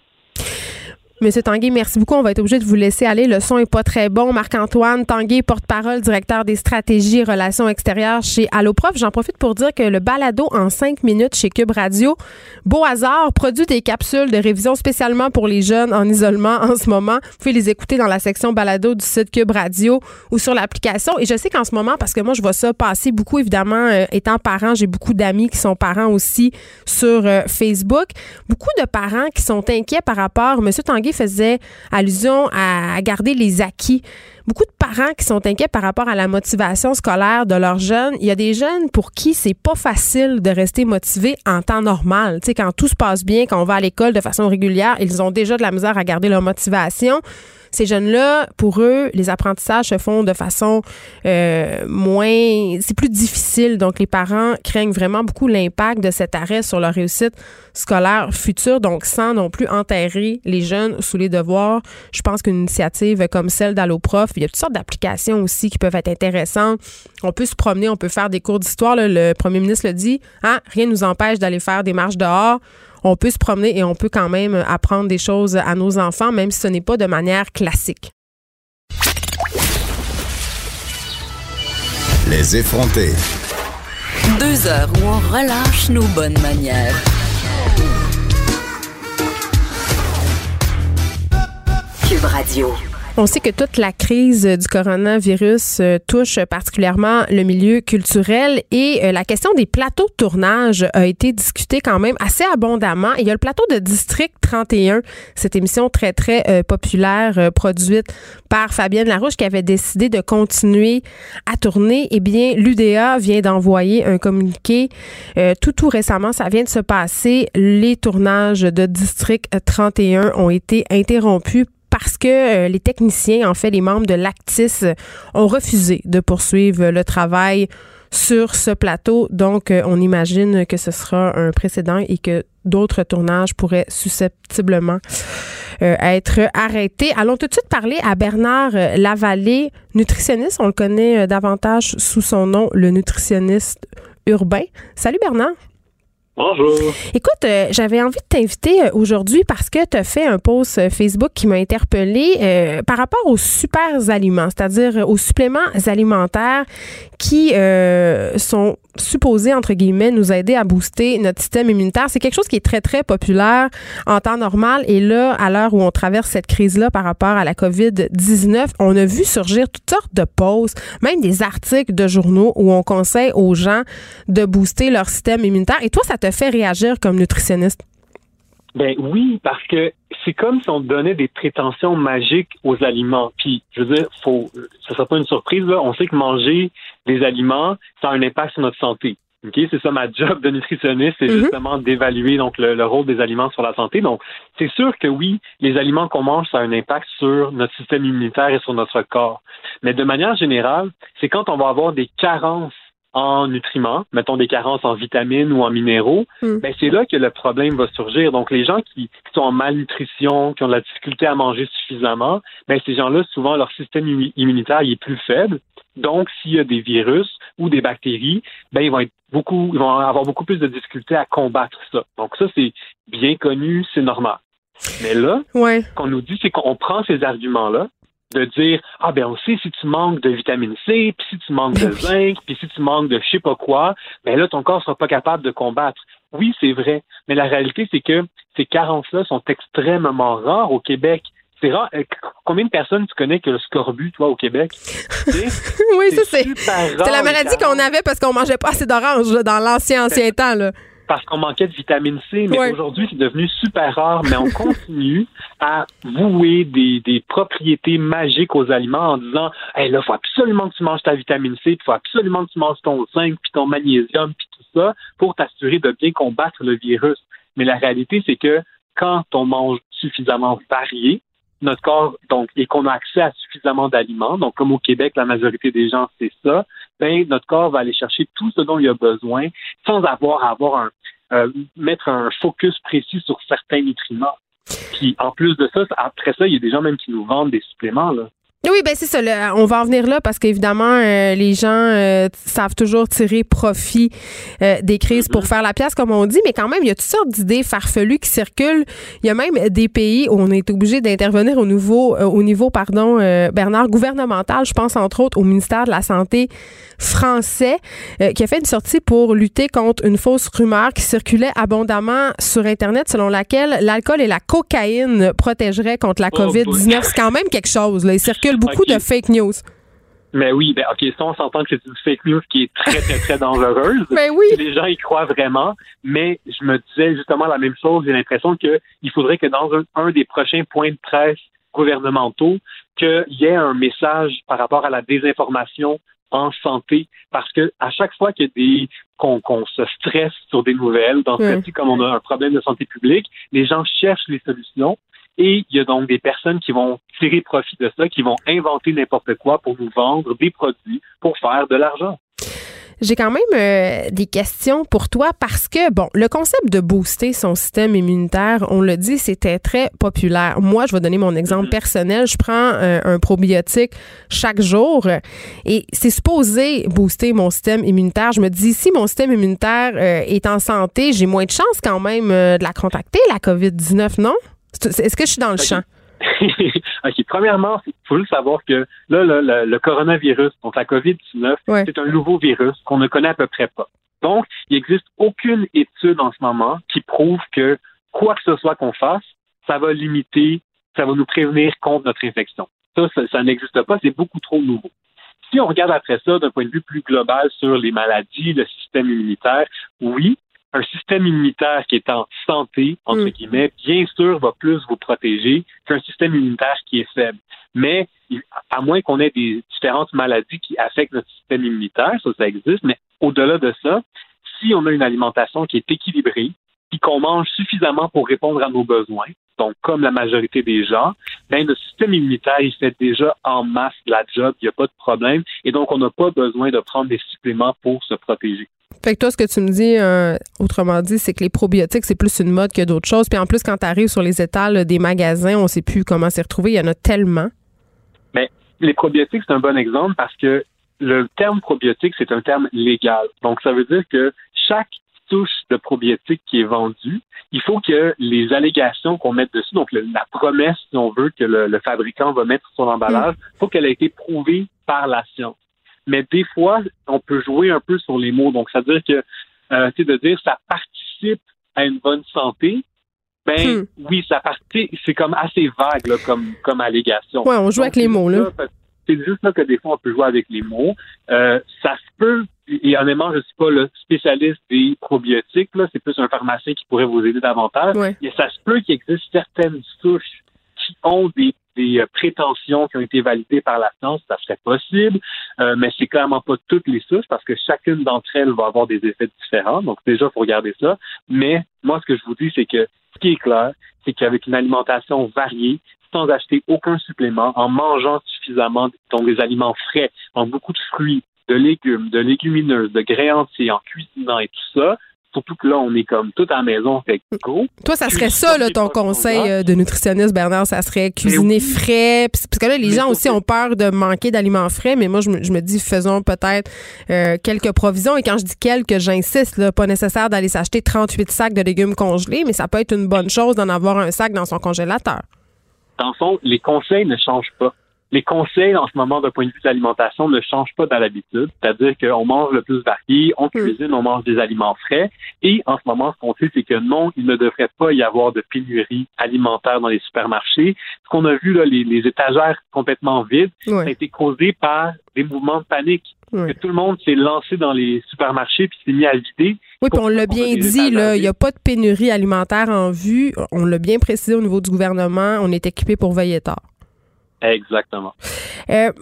Monsieur Tanguay, merci beaucoup. On va être obligé de vous laisser aller. Le son est pas très bon. Marc-Antoine Tanguay, porte-parole, directeur des stratégies et relations extérieures chez Alloprof. J'en profite pour dire que le balado en cinq minutes chez Cube Radio, beau hasard, produit des capsules de révision spécialement pour les jeunes en isolement en ce moment. Vous pouvez les écouter dans la section balado du site Cube Radio ou sur l'application. Et je sais qu'en ce moment, parce que moi, je vois ça passer beaucoup, évidemment, euh, étant parent, j'ai beaucoup d'amis qui sont parents aussi sur euh, Facebook. Beaucoup de parents qui sont inquiets par rapport, Monsieur Tanguay, faisait allusion à, garder les acquis. Beaucoup de parents qui sont inquiets par rapport à la motivation scolaire de leurs jeunes. Il y a des jeunes pour qui c'est pas facile de rester motivés en temps normal. Tu sais, quand tout se passe bien, quand on va à l'école de façon régulière, ils ont déjà de la misère à garder leur motivation ces jeunes-là, pour eux, les apprentissages se font de façon euh, moins... C'est plus difficile. Donc, les parents craignent vraiment beaucoup l'impact de cet arrêt sur leur réussite scolaire future. Donc, sans non plus enterrer les jeunes sous les devoirs, je pense qu'une initiative comme celle d'Alloprof, il y a toutes sortes d'applications aussi qui peuvent être intéressantes. On peut se promener, on peut faire des cours d'histoire. Le premier ministre le dit, hein, rien ne nous empêche d'aller faire des marches dehors on peut se promener et on peut quand même apprendre des choses à nos enfants, même si ce n'est pas de manière classique. Les effronter. Deux heures où on relâche nos bonnes manières. Cube Radio. On sait que toute la crise du coronavirus euh, touche particulièrement le milieu culturel et euh, la question des plateaux de tournage a été discutée quand même assez abondamment. il y a le plateau de District 31, cette émission très, très euh, populaire produite par Fabienne Larouche qui avait décidé de continuer à tourner. Eh bien, l'UDA vient d'envoyer un communiqué tout, tout récemment. Ça vient de se passer. Les tournages de District 31 ont été interrompus parce que euh, les techniciens, en fait, les membres de l'Actis euh, ont refusé de poursuivre le travail sur ce plateau. Donc, euh, on imagine que ce sera un précédent et que d'autres tournages pourraient susceptiblement être arrêtés. Allons tout de suite parler à Bernard Lavallée, nutritionniste. On le connaît davantage sous son nom, le nutritionniste urbain. Salut Bernard. Bonjour. Écoute, euh, j'avais envie de t'inviter euh, aujourd'hui parce que tu as fait un post euh, Facebook qui m'a interpellé par rapport aux super aliments, c'est-à-dire aux suppléments alimentaires qui sont supposés, entre guillemets, nous aider à booster notre système immunitaire. C'est quelque chose qui est très, très populaire en temps normal. Et là, à l'heure où on traverse cette crise-là par rapport à la COVID-19, on a vu surgir toutes sortes de posts, même des articles de journaux où on conseille aux gens de booster leur système immunitaire. Et toi, ça te fait réagir comme nutritionniste? Ben oui, parce que c'est comme si on donnait des prétentions magiques aux aliments. Puis, je veux dire, faut, ça sera pas une surprise, là. On sait que manger des aliments, ça a un impact sur notre santé. OK, c'est ça ma job de nutritionniste, c'est mhm. justement d'évaluer donc le, rôle des aliments sur la santé. Donc, c'est sûr que oui, les aliments qu'on mange, ça a un impact sur notre système immunitaire et sur notre corps. Mais de manière générale, c'est quand on va avoir des carences en nutriments, mettons des carences en vitamines ou en minéraux, hmm. ben c'est là que le problème va surgir. Donc les gens qui, sont en malnutrition, qui ont de la difficulté à manger suffisamment, ben ces gens-là souvent leur système immunitaire est plus faible. Donc s'il y a des virus ou des bactéries, ben ils vont être beaucoup, ils vont avoir beaucoup plus de difficultés à combattre ça. Donc ça c'est bien connu, c'est normal. Mais là, ouais. ce qu'on nous dit, c'est qu'on prend ces arguments-là, de dire ah ben on sait si tu manques de vitamine C, puis si tu manques de zinc, puis si tu manques de je sais pas quoi, ben là ton corps sera pas capable de combattre. Oui, c'est vrai, mais la réalité c'est que ces carences-là sont extrêmement rares au Québec. C'est rare. Euh, combien de personnes tu connais que le scorbut, toi, au Québec? oui, ça, c'est. C'est la maladie qu'on avait parce qu'on mangeait pas assez d'orange dans l'ancien, ancien temps, là parce qu'on manquait de vitamine C, mais aujourd'hui, c'est devenu super rare, mais on continue à vouer des, des, propriétés magiques aux aliments en disant hey, là, il faut absolument que tu manges ta vitamine C, il faut absolument que tu manges ton zinc, puis ton magnésium, puis tout ça, pour t'assurer de bien combattre le virus. Mais la réalité, c'est que quand on mange suffisamment varié, notre corps, donc, et qu'on a accès à suffisamment d'aliments, donc comme au Québec, la majorité des gens, c'est ça, ben, notre corps va aller chercher tout ce dont il a besoin sans avoir à avoir un, euh, mettre un focus précis sur certains nutriments. Puis en plus de ça, après ça, il y a des gens même qui nous vendent des suppléments, là. Oui, ben c'est ça. on va en venir là parce qu'évidemment, euh, les gens euh, savent toujours tirer profit euh, des crises pour faire la pièce, comme on dit, mais quand même, il y a toutes sortes d'idées farfelues qui circulent. Il y a même des pays où on est obligé d'intervenir au niveau, au niveau, pardon, Bernard, gouvernemental. Je pense entre autres au ministère de la Santé français qui a fait une sortie pour lutter contre une fausse rumeur qui circulait abondamment sur Internet selon laquelle l'alcool et la cocaïne protégeraient contre la oh COVID-19. c'est quand même quelque chose. Là. Il circule beaucoup de fake news. Mais oui, ben ok, ça on s'entend que c'est une fake news qui est très très très dangereuse. mais oui. Les gens y croient vraiment, mais je me disais justement la même chose. J'ai l'impression qu'il faudrait que dans un, des prochains points de presse gouvernementaux, qu'il y ait un message par rapport à la désinformation en santé, parce que à chaque fois qu'il des qu'on se stresse sur des nouvelles, dans ce cas-ci, comme on a un problème de santé publique, les gens cherchent les solutions et il y a donc des personnes qui vont tirer profit de ça, qui vont inventer n'importe quoi pour nous vendre des produits pour faire de l'argent. J'ai quand même euh, des questions pour toi parce que, bon, le concept de booster son système immunitaire, on le dit, c'était très populaire. Moi, je vais donner mon exemple mm-hmm. personnel. Je prends euh, un probiotique chaque jour et c'est supposé booster mon système immunitaire. Je me dis, si mon système immunitaire euh, est en santé, j'ai moins de chances quand même de la contacter, la COVID-19, non? Est-ce que je suis dans le champ? OK. Premièrement, il faut juste savoir que là, le, le coronavirus, donc la COVID-19, c'est un nouveau virus qu'on ne connaît à peu près pas. Donc, il n'existe aucune étude en ce moment qui prouve que quoi que ce soit qu'on fasse, ça va limiter, ça va nous prévenir contre notre infection. Ça, ça, ça n'existe pas, c'est beaucoup trop nouveau. Si on regarde après ça d'un point de vue plus global sur les maladies, le système immunitaire, oui, un système immunitaire qui est en santé, entre mm. guillemets, bien sûr, va plus vous protéger qu'un système immunitaire qui est faible. Mais à moins qu'on ait des différentes maladies qui affectent notre système immunitaire, ça, ça existe, mais au-delà de ça, si on a une alimentation qui est équilibrée, puis qu'on mange suffisamment pour répondre à nos besoins, donc comme la majorité des gens, ben le système immunitaire, il fait déjà en masse la job, il n'y a pas de problème, et donc on n'a pas besoin de prendre des suppléments pour se protéger. Fait que toi, ce que tu me dis, euh, autrement dit, c'est que les probiotiques, c'est plus une mode que d'autres choses. Puis en plus, quand tu arrives sur les étals des magasins, on ne sait plus comment s'y retrouver. Il y en a tellement. Mais les probiotiques, c'est un bon exemple parce que le terme probiotique, c'est un terme légal. Donc, ça veut dire que chaque touche de probiotique qui est vendue, il faut que les allégations qu'on mette dessus, donc la promesse, si on veut, que le, fabricant va mettre sur son emballage, il faut qu'elle ait été prouvée par la science mais des fois, on peut jouer un peu sur les mots. Donc, ça veut dire que, euh, c'est de dire ça participe à une bonne santé. Ben hmm. oui, ça participe. C'est comme assez vague là, comme comme allégation. Ouais, on joue avec les mots là. C'est juste là que des fois on peut jouer avec les mots. Euh, ça se peut. Et honnêtement, je suis pas le spécialiste des probiotiques là. C'est plus un pharmacien qui pourrait vous aider davantage. Ouais. Mais ça se peut qu'il existe certaines souches qui ont des des euh, prétentions qui ont été validées par la science, ça serait possible, euh, mais c'est clairement pas toutes les souches parce que chacune d'entre elles va avoir des effets différents. Donc déjà, il faut regarder ça. Mais moi, ce que je vous dis, c'est que ce qui est clair, c'est qu'avec une alimentation variée, sans acheter aucun supplément, en mangeant suffisamment donc des aliments frais, en beaucoup de fruits, de légumes, de légumineuses, de grains entiers, en cuisinant et tout ça, Surtout que là, on est comme tout à la maison, fait go. Toi, ça serait ça, là, ton conseil euh, de nutritionniste, Bernard, ça serait cuisiner frais. Parce que là, les gens aussi ont peur de manquer d'aliments frais, mais moi, je me, dis, faisons peut-être euh, quelques provisions. Et quand je dis quelques, j'insiste, là, pas nécessaire d'aller s'acheter 38 sacs de légumes congelés, mais ça peut être une bonne chose d'en avoir un sac dans son congélateur. Dans le fond, les conseils ne changent pas les conseils en ce moment d'un point de vue de l'alimentation ne changent pas dans l'habitude. C'est-à-dire qu'on mange le plus varié, on hmm. cuisine, on mange des aliments frais. Et en ce moment, ce qu'on sait, c'est que non, il ne devrait pas y avoir de pénurie alimentaire dans les supermarchés. Ce qu'on a vu, là, les, étagères complètement vides, ça a été causé par des mouvements de panique. Que tout le monde s'est lancé dans les supermarchés puis s'est mis à vider. Oui, puis on l'a bien dit, là, il n'y a pas de pénurie alimentaire en vue. On l'a bien précisé au niveau du gouvernement. On est équipé pour veiller tard. Exactement. Euh,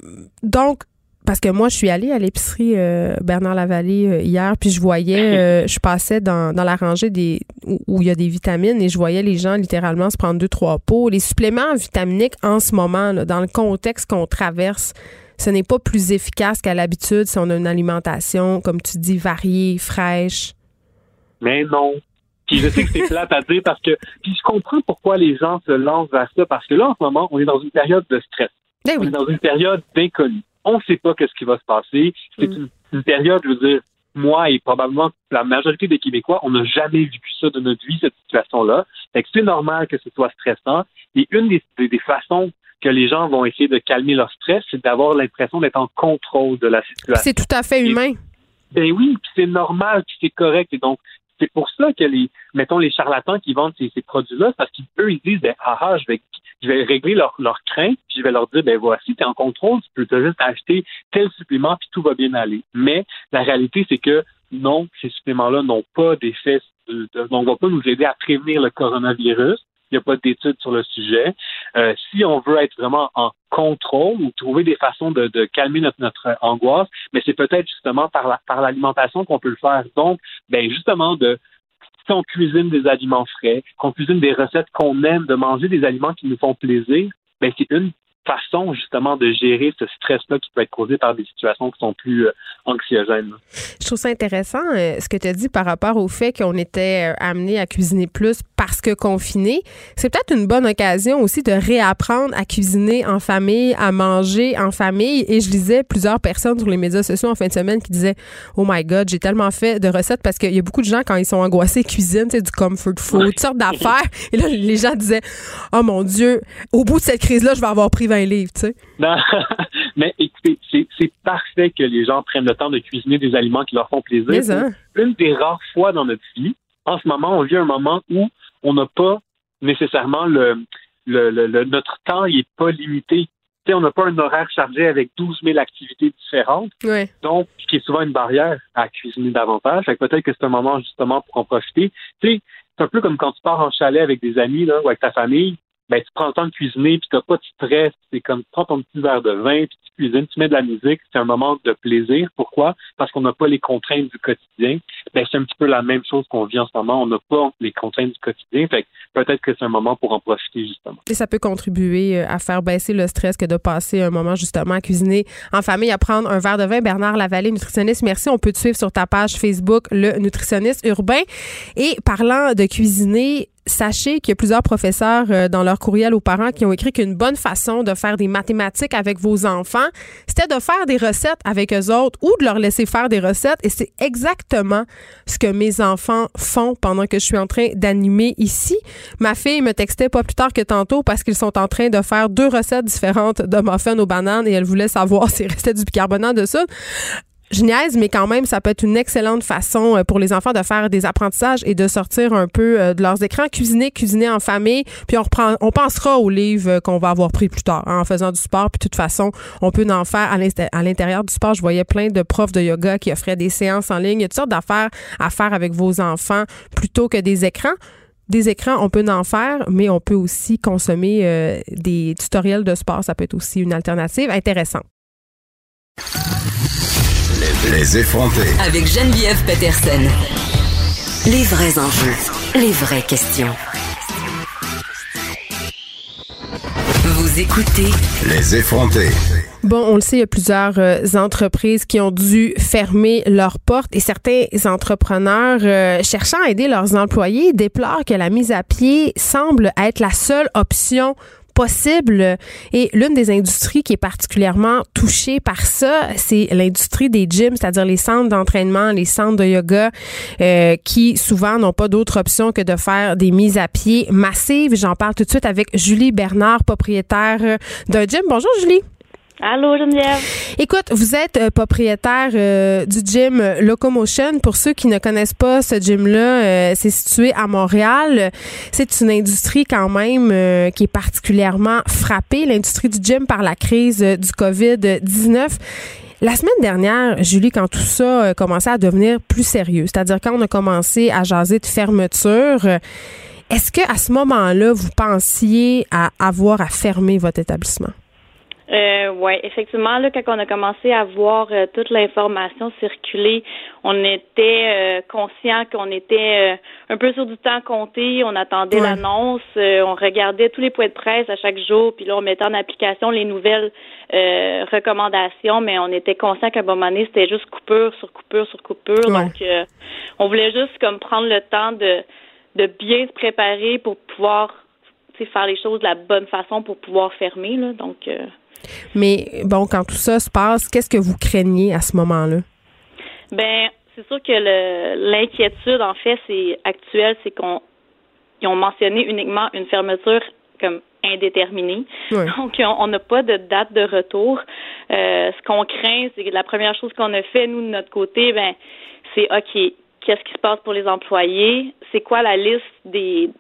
donc, parce que moi, je suis allée à l'épicerie euh, Bernard Lavallée euh, hier, puis je voyais, je passais dans, dans la rangée des où, il y a des vitamines et je voyais les gens littéralement se prendre deux, trois pots. Les suppléments vitaminiques en ce moment, dans le contexte qu'on traverse, ce n'est pas plus efficace qu'à l'habitude si on a une alimentation, comme tu dis, variée, fraîche. Mais non, puis je sais que c'est plate à dire parce que puis je comprends pourquoi les gens se lancent vers ça parce que là en ce moment on est dans une période de stress. Eh on est dans une période d'inconnu. On ne sait pas qu'est-ce qui va se passer. C'est mm. une, période, je veux dire, moi et probablement la majorité des Québécois, on n'a jamais vécu ça de notre vie cette situation-là. Fait que c'est normal que ce soit stressant. Et une des, des, façons que les gens vont essayer de calmer leur stress, c'est d'avoir l'impression d'être en contrôle de la situation. C'est tout à fait humain. ben oui, puis c'est normal, puis c'est correct. Et donc, c'est pour ça que les, mettons, les charlatans qui vendent ces, produits-là, parce qu'eux, ils disent, ben, ah, ah, je vais, je vais régler leur, leur crainte, puis je vais leur dire, ben, voici, tu es en contrôle, tu peux juste acheter tel supplément, puis tout va bien aller. Mais la réalité, c'est que non, ces suppléments-là n'ont pas d'effet, de, ne vont pas nous aider à prévenir le coronavirus il n'y a pas d'études sur le sujet. Euh, si on veut être vraiment en contrôle ou trouver des façons de, calmer notre, angoisse, mais c'est peut-être justement par par l'alimentation qu'on peut le faire. Donc, ben justement de si on cuisine des aliments frais, qu'on cuisine des recettes qu'on aime, de manger des aliments qui nous font plaisir, ben c'est une façon justement de gérer ce stress-là qui peut être causé par des situations qui sont plus euh, anxiogènes. Je trouve ça intéressant euh, ce que tu as dit par rapport au fait qu'on était euh, amené à cuisiner plus parce que confiné. C'est peut-être une bonne occasion aussi de réapprendre à cuisiner en famille, à manger en famille. Et je lisais plusieurs personnes sur les médias sociaux en fin de semaine qui disaient Oh my God, j'ai tellement fait de recettes parce qu'il y a beaucoup de gens quand ils sont angoissés cuisinent, c'est du comfort food, toutes sortes d'affaires. Et là, les gens disaient Oh mon Dieu, au bout de cette crise-là, je vais avoir pris 20 tu sais. mais écoutez, c'est parfait que les gens prennent le temps de cuisiner des aliments qui leur font plaisir. Hein? Une des rares fois dans notre vie, en ce moment, on vit un moment où on n'a pas nécessairement le, le, notre temps n'est pas limité. sais, on n'a pas un horaire chargé avec 12 000 activités différentes. Donc, ce qui est souvent une barrière à cuisiner davantage. Peut-être que c'est un moment justement pour en profiter. c'est un peu comme quand tu pars en chalet avec des amis là, ou avec ta famille ben, tu prends le temps de cuisiner, puis tu n'as pas de stress. C'est comme, tu prends ton petit verre de vin, puis tu cuisines, tu mets de la musique. C'est un moment de plaisir. Pourquoi? Parce qu'on n'a pas les contraintes du quotidien. Ben, c'est un petit peu la même chose qu'on vit en ce moment. On n'a pas les contraintes du quotidien. Fait peut-être que c'est un moment pour en profiter, justement. Et ça peut contribuer euh, à faire baisser le stress que de passer un moment, justement, à cuisiner en famille, à prendre un verre de vin. Bernard Lavallée, nutritionniste, merci. On peut te suivre sur ta page Facebook, le nutritionniste urbain. Et parlant de cuisiner, sachez qu'il y a plusieurs professeurs euh, dans leur courriel aux parents qui ont écrit qu'une bonne façon de faire des mathématiques avec vos enfants, c'était de faire des recettes avec eux autres ou de leur laisser faire des recettes. Et c'est exactement ce que mes enfants font pendant que je suis en train d'animer ici. Ma fille me textait pas plus tard que tantôt parce qu'ils sont en train de faire deux recettes différentes de muffins aux bananes et elle voulait savoir s'il restait du bicarbonate de ça je mais quand même, ça peut être une excellente façon euh, pour les enfants de faire des apprentissages et de sortir un peu euh, de leurs écrans, cuisiner, cuisiner en famille, puis on reprend, on pensera aux livres euh, qu'on va avoir pris plus tard hein, en faisant du sport. Puis de toute façon, on peut en faire à l'intérieur du sport. Je voyais plein de profs de yoga qui offraient des séances en ligne. Il y a toutes sortes d'affaires à faire avec vos enfants plutôt que des écrans des écrans, on peut en faire, mais on peut aussi consommer des tutoriels de sport. Ça peut être aussi une alternative intéressante. Les effronter. Avec Geneviève Peterson. Les vrais enjeux. Les vraies questions. Vous écoutez. Les effronter. Bon, on le sait, il y a plusieurs euh, entreprises qui ont dû fermer leurs portes et certains entrepreneurs euh, cherchant à aider leurs employés déplorent que la mise à pied semble être la seule option possible. Et l'une des industries qui est particulièrement touchée par ça, c'est l'industrie des gyms, c'est-à-dire les centres d'entraînement, les centres de yoga, euh, qui souvent n'ont pas d'autre option que de faire des mises à pied massives. J'en parle tout de suite avec Julie Bernard, propriétaire d'un gym. Bonjour Julie. Allô, Geneviève? Écoute, vous êtes euh, propriétaire euh, du gym Locomotion. Pour ceux qui ne connaissent pas ce gym-là, euh, c'est situé à Montréal. C'est une industrie quand même qui est particulièrement frappée, l'industrie du gym, par la crise du COVID-19. La semaine dernière, Julie, quand tout ça commençait à devenir plus sérieux, c'est-à-dire quand on a commencé à jaser de fermeture, est-ce que à ce moment-là, vous pensiez à avoir à fermer votre établissement? Euh, oui, effectivement, là, quand on a commencé à voir euh, toute l'information circuler, on était euh, conscient qu'on était euh, un peu sur du temps compté. On attendait l'annonce, on regardait tous les points de presse à chaque jour, puis là, on mettait en application les nouvelles recommandations, mais on était conscient qu'à un moment donné, c'était juste coupure sur coupure sur coupure. Donc, on voulait juste comme prendre le temps de, de bien se préparer pour pouvoir faire les choses de la bonne façon pour pouvoir fermer. Là. Donc, mais bon, quand tout ça se passe, qu'est-ce que vous craignez à ce moment-là? Ben, c'est sûr que l'inquiétude, en fait, c'est actuelle, c'est qu'on ont mentionné uniquement une fermeture comme indéterminée. Donc, on n'a pas de date de retour. Euh, ce qu'on craint, c'est que la première chose qu'on a fait, nous, de notre côté, ben, c'est OK, qu'est-ce qui se passe pour les employés? C'est quoi la liste des,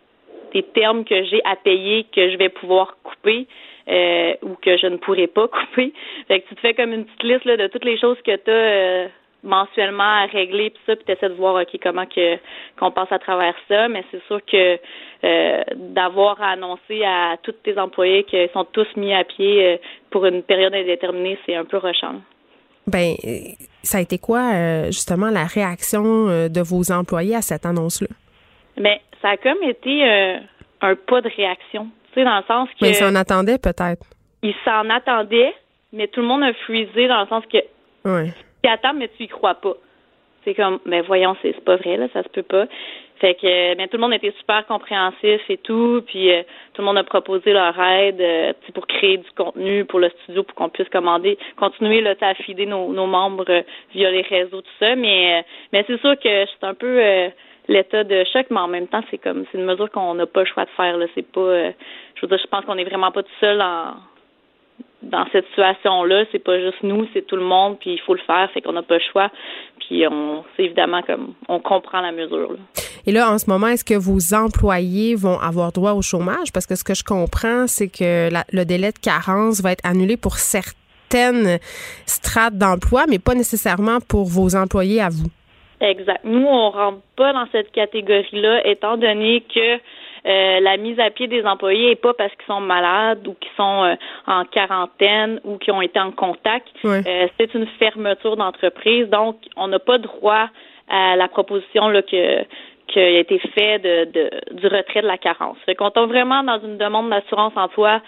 des termes que j'ai à payer que je vais pouvoir couper? Euh, ou que je ne pourrais pas couper. Fait que tu te fais comme une petite liste là, de toutes les choses que tu as euh, mensuellement à régler puis ça puis tu essaies de voir OK comment que qu'on passe à travers ça, mais c'est sûr que euh, d'avoir annoncé à tous tes employés qu'ils sont tous mis à pied pour une période indéterminée, c'est un peu rushant. Ben ça a été quoi justement la réaction de vos employés à cette annonce-là? Ben ça a comme été un pas de réaction dans le sens que. Mais ça en attendait peut-être. ils s'en attendaient, mais tout le monde a freezé dans le sens que ouais. tu attends, mais tu y crois pas. C'est comme, mais voyons, c'est pas vrai, là, ça se peut pas. Fait que mais tout le monde était super compréhensif et tout, puis euh, tout le monde a proposé leur aide euh, pour créer du contenu pour le studio pour qu'on puisse commander, continuer là, à fider nos, nos membres euh, via les réseaux, tout ça. Mais mais c'est sûr que c'est un peu l'état de choc, mais en même temps, c'est comme c'est une mesure qu'on n'a pas le choix de faire. Là. C'est pas je veux dire, je pense qu'on est vraiment pas tout seul en dans cette situation-là, c'est pas juste nous, c'est tout le monde, puis il faut le faire, c'est qu'on n'a pas le choix. Puis on, c'est évidemment comme on comprend la mesure. Et là, en ce moment, est-ce que vos employés vont avoir droit au chômage? Parce que ce que je comprends, c'est que le délai de carence va être annulé pour certaines strates d'emploi, mais pas nécessairement pour vos employés à vous. Exact. Nous, on rentre pas dans cette catégorie-là, étant donné que euh, la mise à pied des employés n'est pas parce qu'ils sont malades ou qu'ils sont euh, en quarantaine ou qui ont été en contact. Euh, c'est une fermeture d'entreprise, donc on n'a pas droit à la proposition là, que qui a été fait de, du retrait de la carence. Fait qu'on tombe vraiment dans une demande d'assurance emploi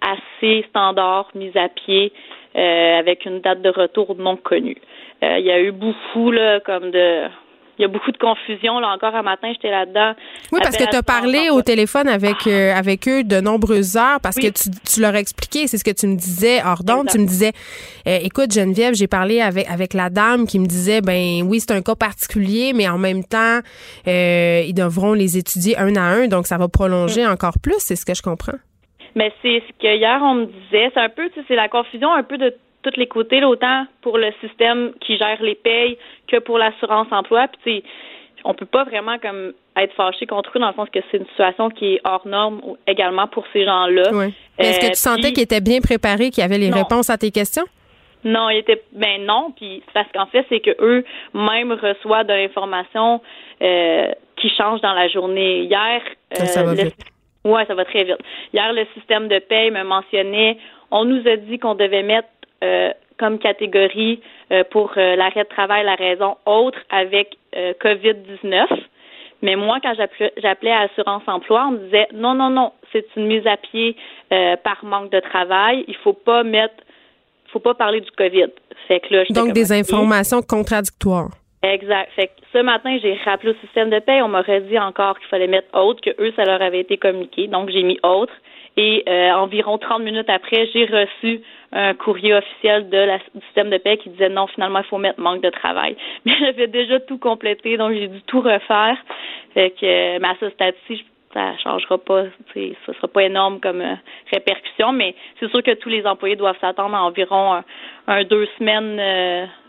assez standard, mise à pied, avec une date de retour non connue. Il y a eu beaucoup là, comme de il y a beaucoup de confusion. Là, encore un matin, j'étais là-dedans. Oui, parce que tu as parlé au téléphone avec, euh, avec eux de nombreuses heures parce que tu, tu, leur as expliqué, c'est ce que tu me disais hors d'onde. Tu me disais, euh, écoute, Geneviève, j'ai parlé avec, avec la dame qui me disait, ben oui, c'est un cas particulier, mais en même temps, euh, ils devront les étudier un à un, donc ça va prolonger mm. encore plus, c'est ce que je comprends. Mais c'est ce que hier on me disait, c'est un peu, c'est la confusion un peu de tous les côtés, autant pour le système qui gère les payes que pour l'assurance emploi. Puis, on peut pas vraiment comme être fâché contre eux dans le sens que c'est une situation qui est hors norme également pour ces gens-là. Oui. Est-ce que tu euh, sentais qu'ils étaient bien préparés, qu'ils avaient les réponses à tes questions? Non, il était ben non, puis parce qu'en fait c'est que eux même reçoivent de l'information euh, qui change dans la journée. Hier, ça va vite. Ouais, ça va très vite. Hier, le système de paye me mentionnait, on nous a dit qu'on devait mettre euh, comme catégorie euh, pour euh, l'arrêt de travail la raison autre avec COVID-19. Mais moi, quand j'appelais à Assurance Emploi, on me disait non, non, non, c'est une mise à pied par manque de travail. Il faut pas mettre, faut pas parler du COVID. Fait que là, Donc des informations contradictoires. Exact. Fait que ce matin, j'ai rappelé au système de paie. On m'aurait dit encore qu'il fallait mettre autre, que eux, ça leur avait été communiqué. Donc j'ai mis autre. Et euh, environ 30 minutes après, j'ai reçu un courrier officiel de la, du système de paix qui disait non, finalement, il faut mettre manque de travail. Mais j'avais déjà tout complété, donc j'ai dû tout refaire. Fait que, euh, mais à ce stade-ci, ça changera pas, ce sera pas énorme comme euh, répercussion, mais c'est sûr que tous les employés doivent s'attendre à environ un, deux semaines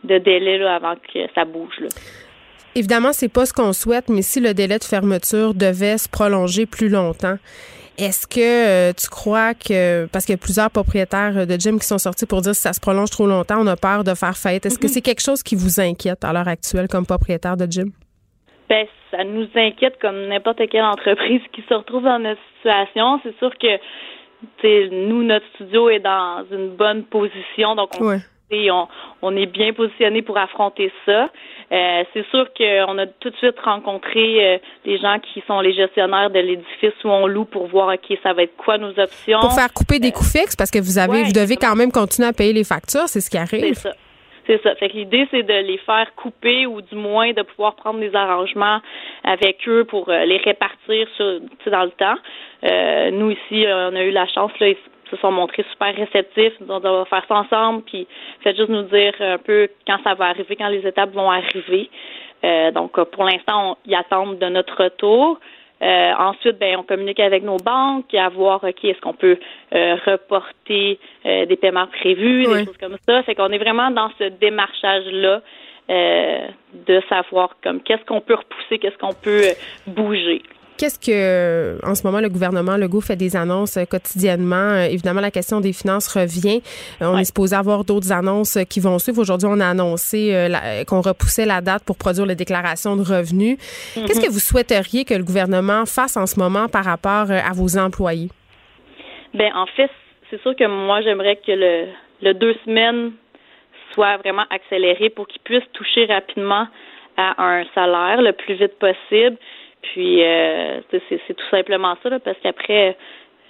de délai avant que ça bouge. Là. Évidemment, c'est pas ce qu'on souhaite, mais si le délai de fermeture devait se prolonger plus longtemps, est-ce que euh, tu crois que, parce qu'il y a plusieurs propriétaires de gym qui sont sortis pour dire si ça se prolonge trop longtemps, on a peur de faire faillite. Est-ce que c'est quelque chose qui vous inquiète à l'heure actuelle comme propriétaire de gym? Ben, ça nous inquiète comme n'importe quelle entreprise qui se retrouve dans notre situation. C'est sûr que nous, notre studio est dans une bonne position, donc on on, est bien positionné pour affronter ça. Euh, c'est sûr qu'on a tout de suite rencontré euh, les gens qui sont les gestionnaires de l'édifice où on loue pour voir ok ça va être quoi nos options. Pour faire couper des coûts fixes parce que vous avez vous devez quand même continuer à payer les factures, c'est ce qui arrive. C'est ça. C'est ça. Fait que l'idée, c'est de les faire couper ou du moins de pouvoir prendre des arrangements avec eux pour euh, les répartir sur, dans le temps. nous, ici, on a eu la chance, là, se sont montrés super réceptifs. on va faire ça ensemble, puis faites juste nous dire un peu quand ça va arriver, quand les étapes vont arriver. Euh, donc, pour l'instant, ils attendent de notre retour. Euh, ensuite, ben, on communique avec nos banques à voir, OK, est-ce qu'on peut euh, reporter des paiements prévus, des choses comme ça. Fait qu'on est vraiment dans ce démarchage-là de savoir comme qu'est-ce qu'on peut repousser, qu'est-ce qu'on peut bouger. Qu'est-ce que, en ce moment, le gouvernement Legault fait des annonces euh, quotidiennement? Euh, évidemment, la question des finances revient. Euh, on est supposé avoir d'autres annonces qui vont suivre. Aujourd'hui, on a annoncé qu'on repoussait la date pour produire les déclarations de revenus. Mm-hmm. Qu'est-ce que vous souhaiteriez que le gouvernement fasse en ce moment par rapport à vos employés? Bien, en fait, c'est sûr que moi, j'aimerais que le, le deux semaines soit vraiment accéléré pour qu'ils puissent toucher rapidement à un salaire le plus vite possible. Puis euh, c'est tout simplement ça, parce qu'après,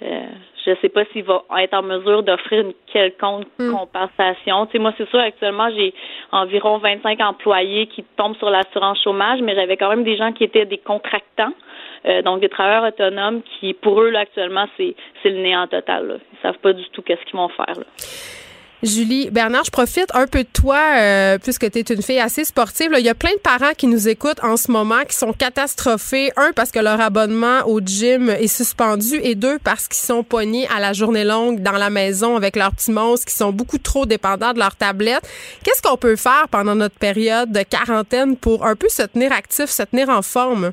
Euh, je ne sais pas s'il va être en mesure d'offrir une quelconque hmm. compensation. Tu sais, moi, c'est sûr, actuellement, j'ai environ 25 employés qui tombent sur l'assurance chômage, mais j'avais quand même des gens qui étaient des contractants, euh, donc des travailleurs autonomes qui, pour eux, là, actuellement, c'est, c'est le néant total. Là. Ils savent pas du tout qu'est-ce qu'ils vont faire. Là. Julie Bernard, je profite un peu de toi euh, puisque tu es une fille assez sportive. Il y a plein de parents qui nous écoutent en ce moment qui sont catastrophés. Un, parce que leur abonnement au gym est suspendu et deux, parce qu'ils sont pognés à la journée longue dans la maison avec leurs petits monstres qui sont beaucoup trop dépendants de leur tablette. Qu'est-ce qu'on peut faire pendant notre période de quarantaine pour un peu se tenir actif, se tenir en forme?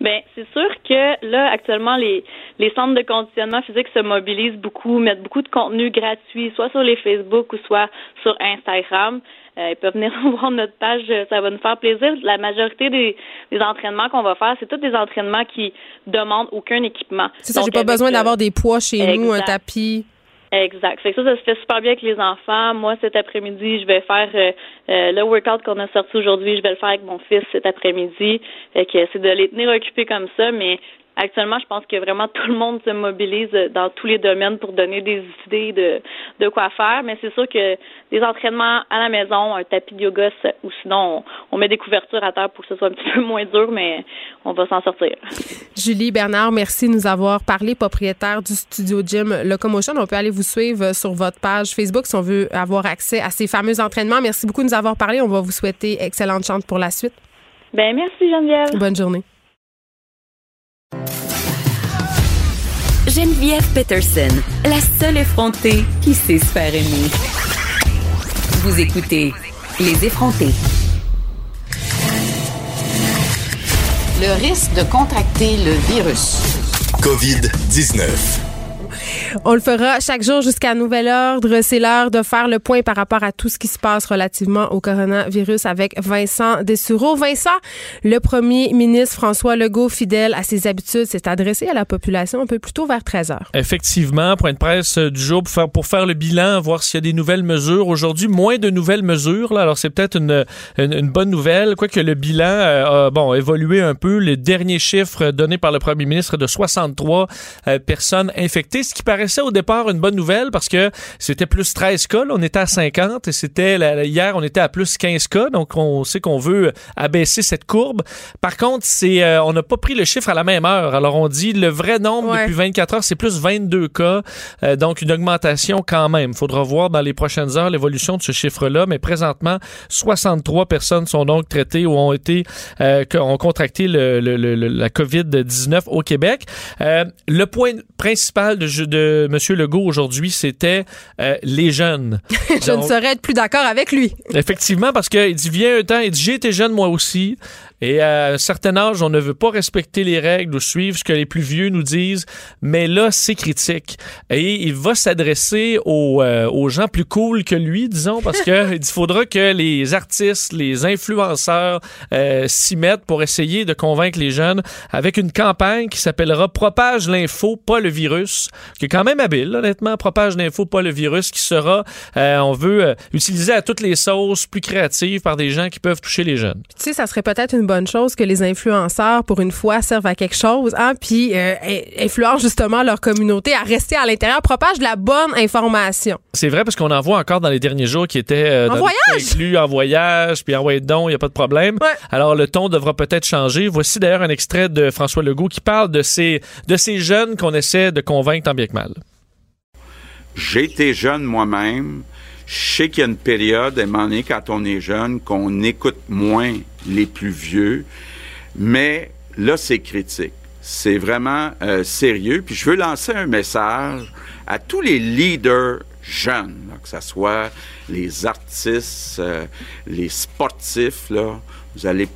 Ben, c'est sûr que là, actuellement, les, les centres de conditionnement physique se mobilisent beaucoup, mettent beaucoup de contenu gratuit, soit sur les Facebook ou soit sur Instagram. Euh, ils peuvent venir voir notre page, ça va nous faire plaisir. La majorité des, des entraînements qu'on va faire, c'est tous des entraînements qui demandent aucun équipement. C'est ça, j'ai pas besoin d'avoir des poids chez nous, un tapis. Exact. Fait que ça, ça se fait super bien avec les enfants. Moi, cet après-midi, je vais faire euh, euh, le workout qu'on a sorti aujourd'hui. Je vais le faire avec mon fils cet après-midi. Que c'est de les tenir occupés comme ça, mais actuellement, je pense que vraiment tout le monde se mobilise dans tous les domaines pour donner des idées de, de quoi faire. Mais c'est sûr que des entraînements à la maison, un tapis de yoga, ou sinon on, met des couvertures à terre pour que ce soit un petit peu moins dur, mais on va s'en sortir. Julie Bernard, merci de nous avoir parlé, propriétaire du studio gym Locomotion. On peut aller vous suivre sur votre page Facebook si on veut avoir accès à ces fameux entraînements. Merci beaucoup de nous avoir parlé. On va vous souhaiter excellente chance pour la suite. Ben merci Geneviève. Bonne journée. Geneviève Peterson, la seule effrontée qui sait se faire aimer. Vous écoutez Les effrontés. Le risque de contracter le virus. COVID-19. On le fera chaque jour jusqu'à nouvel ordre. C'est l'heure de faire le point par rapport à tout ce qui se passe relativement au coronavirus avec Vincent Dessureau. Vincent, le premier ministre François Legault, fidèle à ses habitudes, s'est adressé à la population un peu plus tôt vers 13 heures. Effectivement, point de presse du jour pour faire, pour faire le bilan, voir s'il y a des nouvelles mesures. Aujourd'hui, moins de nouvelles mesures. Là. Alors, c'est peut-être une, bonne nouvelle. Quoique le bilan euh, a bon, évolué un peu. Les derniers chiffres donnés par le premier ministre de 63 euh, personnes infectées, ce qui paraît paraissait au départ une bonne nouvelle parce que c'était plus 13 cas. on était à 50 et c'était hier, on était à plus 15 cas. Donc, on sait qu'on veut abaisser cette courbe. Par contre, c'est euh, on n'a pas pris le chiffre à la même heure. Alors, on dit le vrai nombre depuis 24 heures, c'est plus 22 cas. Euh, donc, une augmentation quand même. Il faudra voir dans les prochaines heures l'évolution de ce chiffre-là. Mais présentement, 63 personnes sont donc traitées ou ont été euh, ont contracté le, la COVID-19 au Québec. le point principal de, de M. Legault aujourd'hui, c'était euh, les jeunes. Je ne saurais être plus d'accord avec lui. Effectivement, parce qu'il dit, viens un temps, il dit, j'ai été jeune moi aussi. Et à un certain âge, on ne veut pas respecter les règles ou suivre ce que les plus vieux nous disent. Mais là, c'est critique. Et il va s'adresser aux, euh, aux, gens plus cool que lui, disons, parce que il faudra que les artistes, les influenceurs euh, s'y mettent pour essayer de convaincre les jeunes avec une campagne qui s'appellera Propage l'info, pas le virus, qui est quand même habile, honnêtement. Propage l'info, pas le virus, qui sera, euh, on veut, utiliser à toutes les sauces, plus créatives par des gens qui peuvent toucher les jeunes. Tu sais, ça serait peut-être une bonne chose que les influenceurs, pour une fois, servent à quelque chose, hein, puis euh, influencent justement leur communauté à rester à l'intérieur, propagent de la bonne information. C'est vrai parce qu'on en voit encore dans les derniers jours qui étaient euh, en voyage, en voyage, puis envoyés don, il y a pas de problème. Alors le ton devra peut-être changer. Voici d'ailleurs un extrait de François Legault qui parle de ces de ces jeunes qu'on essaie de convaincre tant bien que mal. J'ai été jeune moi-même. Je sais qu'il y a une période, à un quand on est jeune, qu'on écoute moins les plus vieux, mais là, c'est critique. C'est vraiment euh, sérieux. Puis je veux lancer un message à tous les leaders jeunes, que ce soit les artistes, euh, les sportifs. Là, vous allez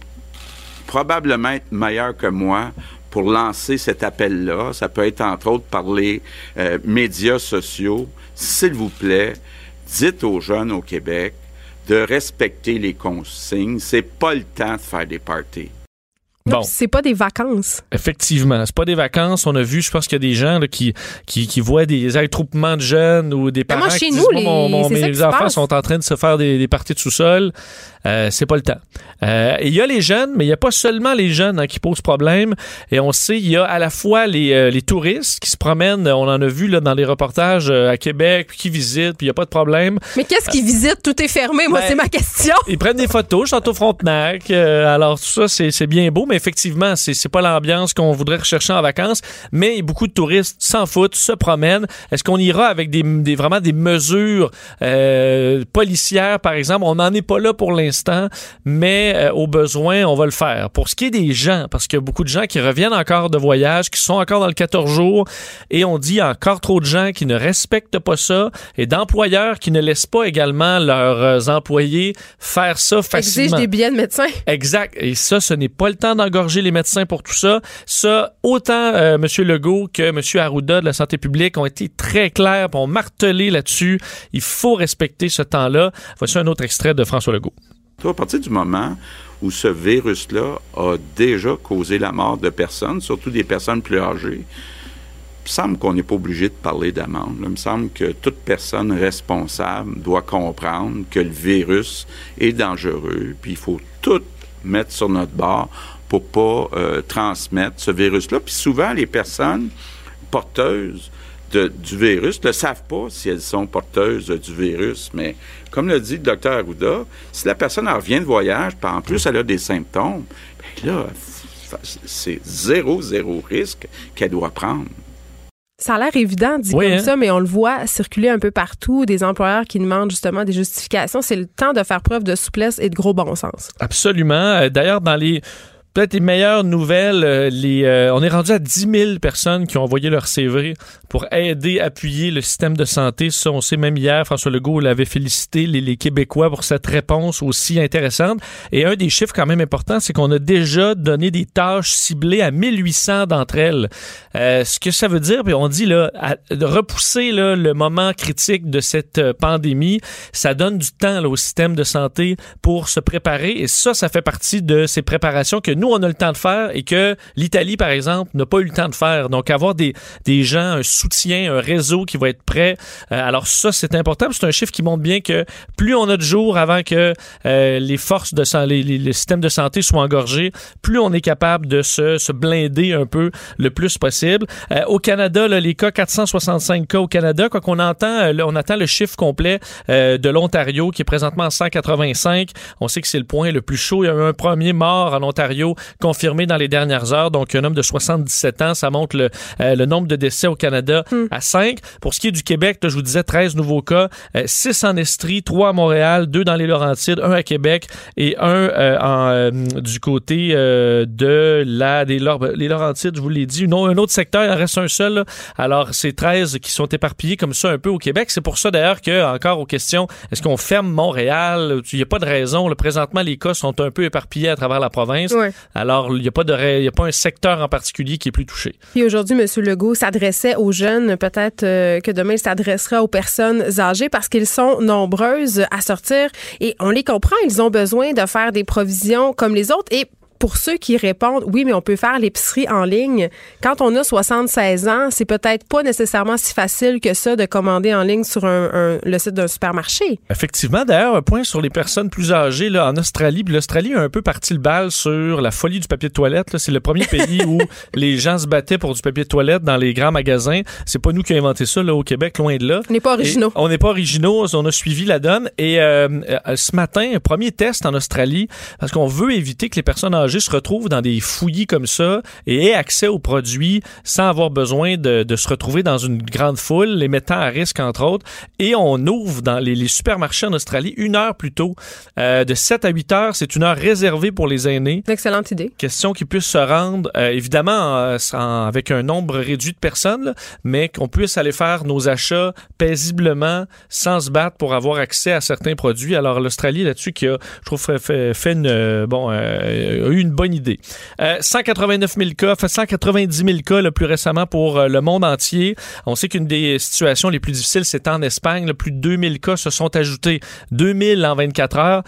probablement être meilleurs que moi pour lancer cet appel-là. Ça peut être entre autres par les euh, médias sociaux. S'il vous plaît, dites aux jeunes au Québec de respecter les consignes. C'est pas le temps de faire des parties. Bon. C'est pas des vacances. Effectivement, c'est pas des vacances. On a vu, je pense qu'il y a des gens là, qui, qui, qui voient des attroupements de jeunes ou des parents moi, chez qui nous, disent, les- mon- mes qui enfants passe. sont en train de se faire des, des parties de sous-sol. Euh, c'est pas le temps. Euh, et il y a les jeunes, mais il y a pas seulement les jeunes hein, qui posent problème. Et on sait, il y a à la fois les, euh, les touristes qui se promènent. On en a vu là, dans les reportages euh, à Québec, puis qui visitent, puis il y a pas de problème. Mais qu'est-ce qu'ils visitent? Tout est fermé. Moi, Ben, c'est ma question. Ils prennent des photos, je suis au Frontenac. alors, tout ça, c'est c'est bien beau, mais effectivement, c'est c'est pas l'ambiance qu'on voudrait rechercher en vacances. Mais beaucoup de touristes s'en foutent, se promènent. Est-ce qu'on ira avec des, des- vraiment des mesures euh, policières, par exemple? On n'en est pas là pour l'instant, mais euh, au besoin, on va le faire. Pour ce qui est des gens, parce qu'il y a beaucoup de gens qui reviennent encore de voyage, qui sont encore dans le 14 jours, et on dit encore trop de gens qui ne respectent pas ça, et d'employeurs qui ne laissent pas également leurs euh, employés faire ça facilement. Exige des billets de médecin. Exact. Et ça, ce n'est pas le temps d'engorger les médecins pour tout ça. Ça, autant euh, M. Legault que M. Arruda de la santé publique ont été très clairs, ont martelé là-dessus. Il faut respecter ce temps-là. Voici un autre extrait de François Legault. À partir du moment où ce virus-là a déjà causé la mort de personnes, surtout des personnes plus âgées, il me semble qu'on n'est pas obligé de parler d'amende. Il me semble que toute personne responsable doit comprendre que le virus est dangereux, puis il faut tout mettre sur notre bord pour pas euh, transmettre ce virus-là. Puis souvent, les personnes porteuses de- du virus ne savent pas si elles sont porteuses du virus. Mais comme le dit le docteur Arruda, si la personne en revient de voyage, puis en plus elle a des symptômes, ben là, c'est zéro, zéro risque qu'elle doit prendre. Ça a l'air évident dit Oui, comme hein? ça, mais on le voit circuler un peu partout, des employeurs qui demandent justement des justifications. C'est le temps de faire preuve de souplesse et de gros bon sens. Absolument. Euh, D'ailleurs, dans les peut-être les meilleures nouvelles, euh, les, euh, on est rendu à 10 000 personnes qui ont envoyé leur CV pour aider, appuyer le système de santé. Ça, on sait même hier, François Legault l'avait félicité les, les Québécois pour cette réponse aussi intéressante. Et un des chiffres quand même importants, c'est qu'on a déjà donné des tâches ciblées à 1800 d'entre elles. Euh, ce que ça veut dire, puis on dit là, à- repousser là, le moment critique de cette euh, pandémie, ça donne du temps là, au système de santé pour se préparer. Et ça, ça fait partie de ces préparations que nous, on a le temps de faire et que l'Italie, par exemple, n'a pas eu le temps de faire. Donc, avoir des, des gens, un soutien, un réseau qui va être prêt. euh, alors ça, c'est important. C'est un chiffre qui montre bien que plus on a de jours avant que euh, les forces de san- les, les, systèmes de santé soient engorgés, plus on est capable de se, se blinder un peu le plus possible. Euh, au Canada, là, les cas 465 cas au Canada, quoi qu'on entend, euh, on attend le chiffre complet euh, de l'Ontario qui est présentement à 185. On sait que c'est le point le plus chaud. Il y a eu un premier mort en Ontario confirmé dans les dernières heures. Donc un homme de 77 ans, ça montre le, euh, le nombre de décès au Canada à 5. Pour ce qui est du Québec, là, je vous disais 13 nouveaux cas, 6 en Estrie, 3 à Montréal, 2 dans les Laurentides, 1 à Québec et 1 euh, en, euh, du côté euh, de la des les Laurentides, je vous l'ai dit. Non, un autre secteur, il en reste un seul. là. Alors, c'est 13 qui sont éparpillés comme ça un peu au Québec. C'est pour ça d'ailleurs que, encore aux questions, est-ce qu'on ferme Montréal? Il n'y a pas de raison. Là, présentement, les cas sont un peu éparpillés à travers la province. Ouais. Alors, il n'y a, pas de y a pas un secteur en particulier qui est plus touché. Puis aujourd'hui, M. Legault s'adressait aux jeunes. Peut-être euh, que demain, il s'adressera aux personnes âgées parce qu'ils sont nombreuses à sortir. Et on les comprend, ils ont besoin de faire des provisions comme les autres. Et pour ceux qui répondent, oui, mais on peut faire l'épicerie en ligne. Quand on a 76 ans, c'est peut-être pas nécessairement si facile que ça de commander en ligne sur un- un- le site d'un supermarché. Effectivement, d'ailleurs, un point sur les personnes plus âgées là, en Australie. L'Australie a un peu parti le bal sur la folie du papier de toilette. C'est le premier pays où les gens se battaient pour du papier de toilette dans les grands magasins. C'est pas nous qui avons inventé ça là, au Québec, loin de là. On n'est pas originaux. Et on n'est pas originaux, on a suivi la donne. Et euh, euh, ce matin, un premier test en Australie, parce qu'on veut éviter que les personnes âgées se retrouvent dans des fouillis comme ça et aient accès aux produits sans avoir besoin de, de se retrouver dans une grande foule, les mettant à risque, entre autres. Et on ouvre dans les, les supermarchés en Australie une heure plus tôt. Euh, de 7 à 8 heures, c'est une heure réservée pour les aînés. Excellente idée. Question qu'ils puissent se rendre, euh, évidemment, euh, en- avec un nombre réduit de personnes, là, mais qu'on puisse aller faire nos achats paisiblement sans se battre pour avoir accès à certains produits. Alors, l'Australie, là-dessus, qui a, je trouve, fait, fait- une, euh, bon, a eu une bonne idée. 189 000 cas, fait 190 000 cas le plus récemment pour le monde entier. On sait qu'une des situations les plus difficiles, c'est en Espagne. plus de 2000 cas se sont ajoutés. 2000 en 24 heures.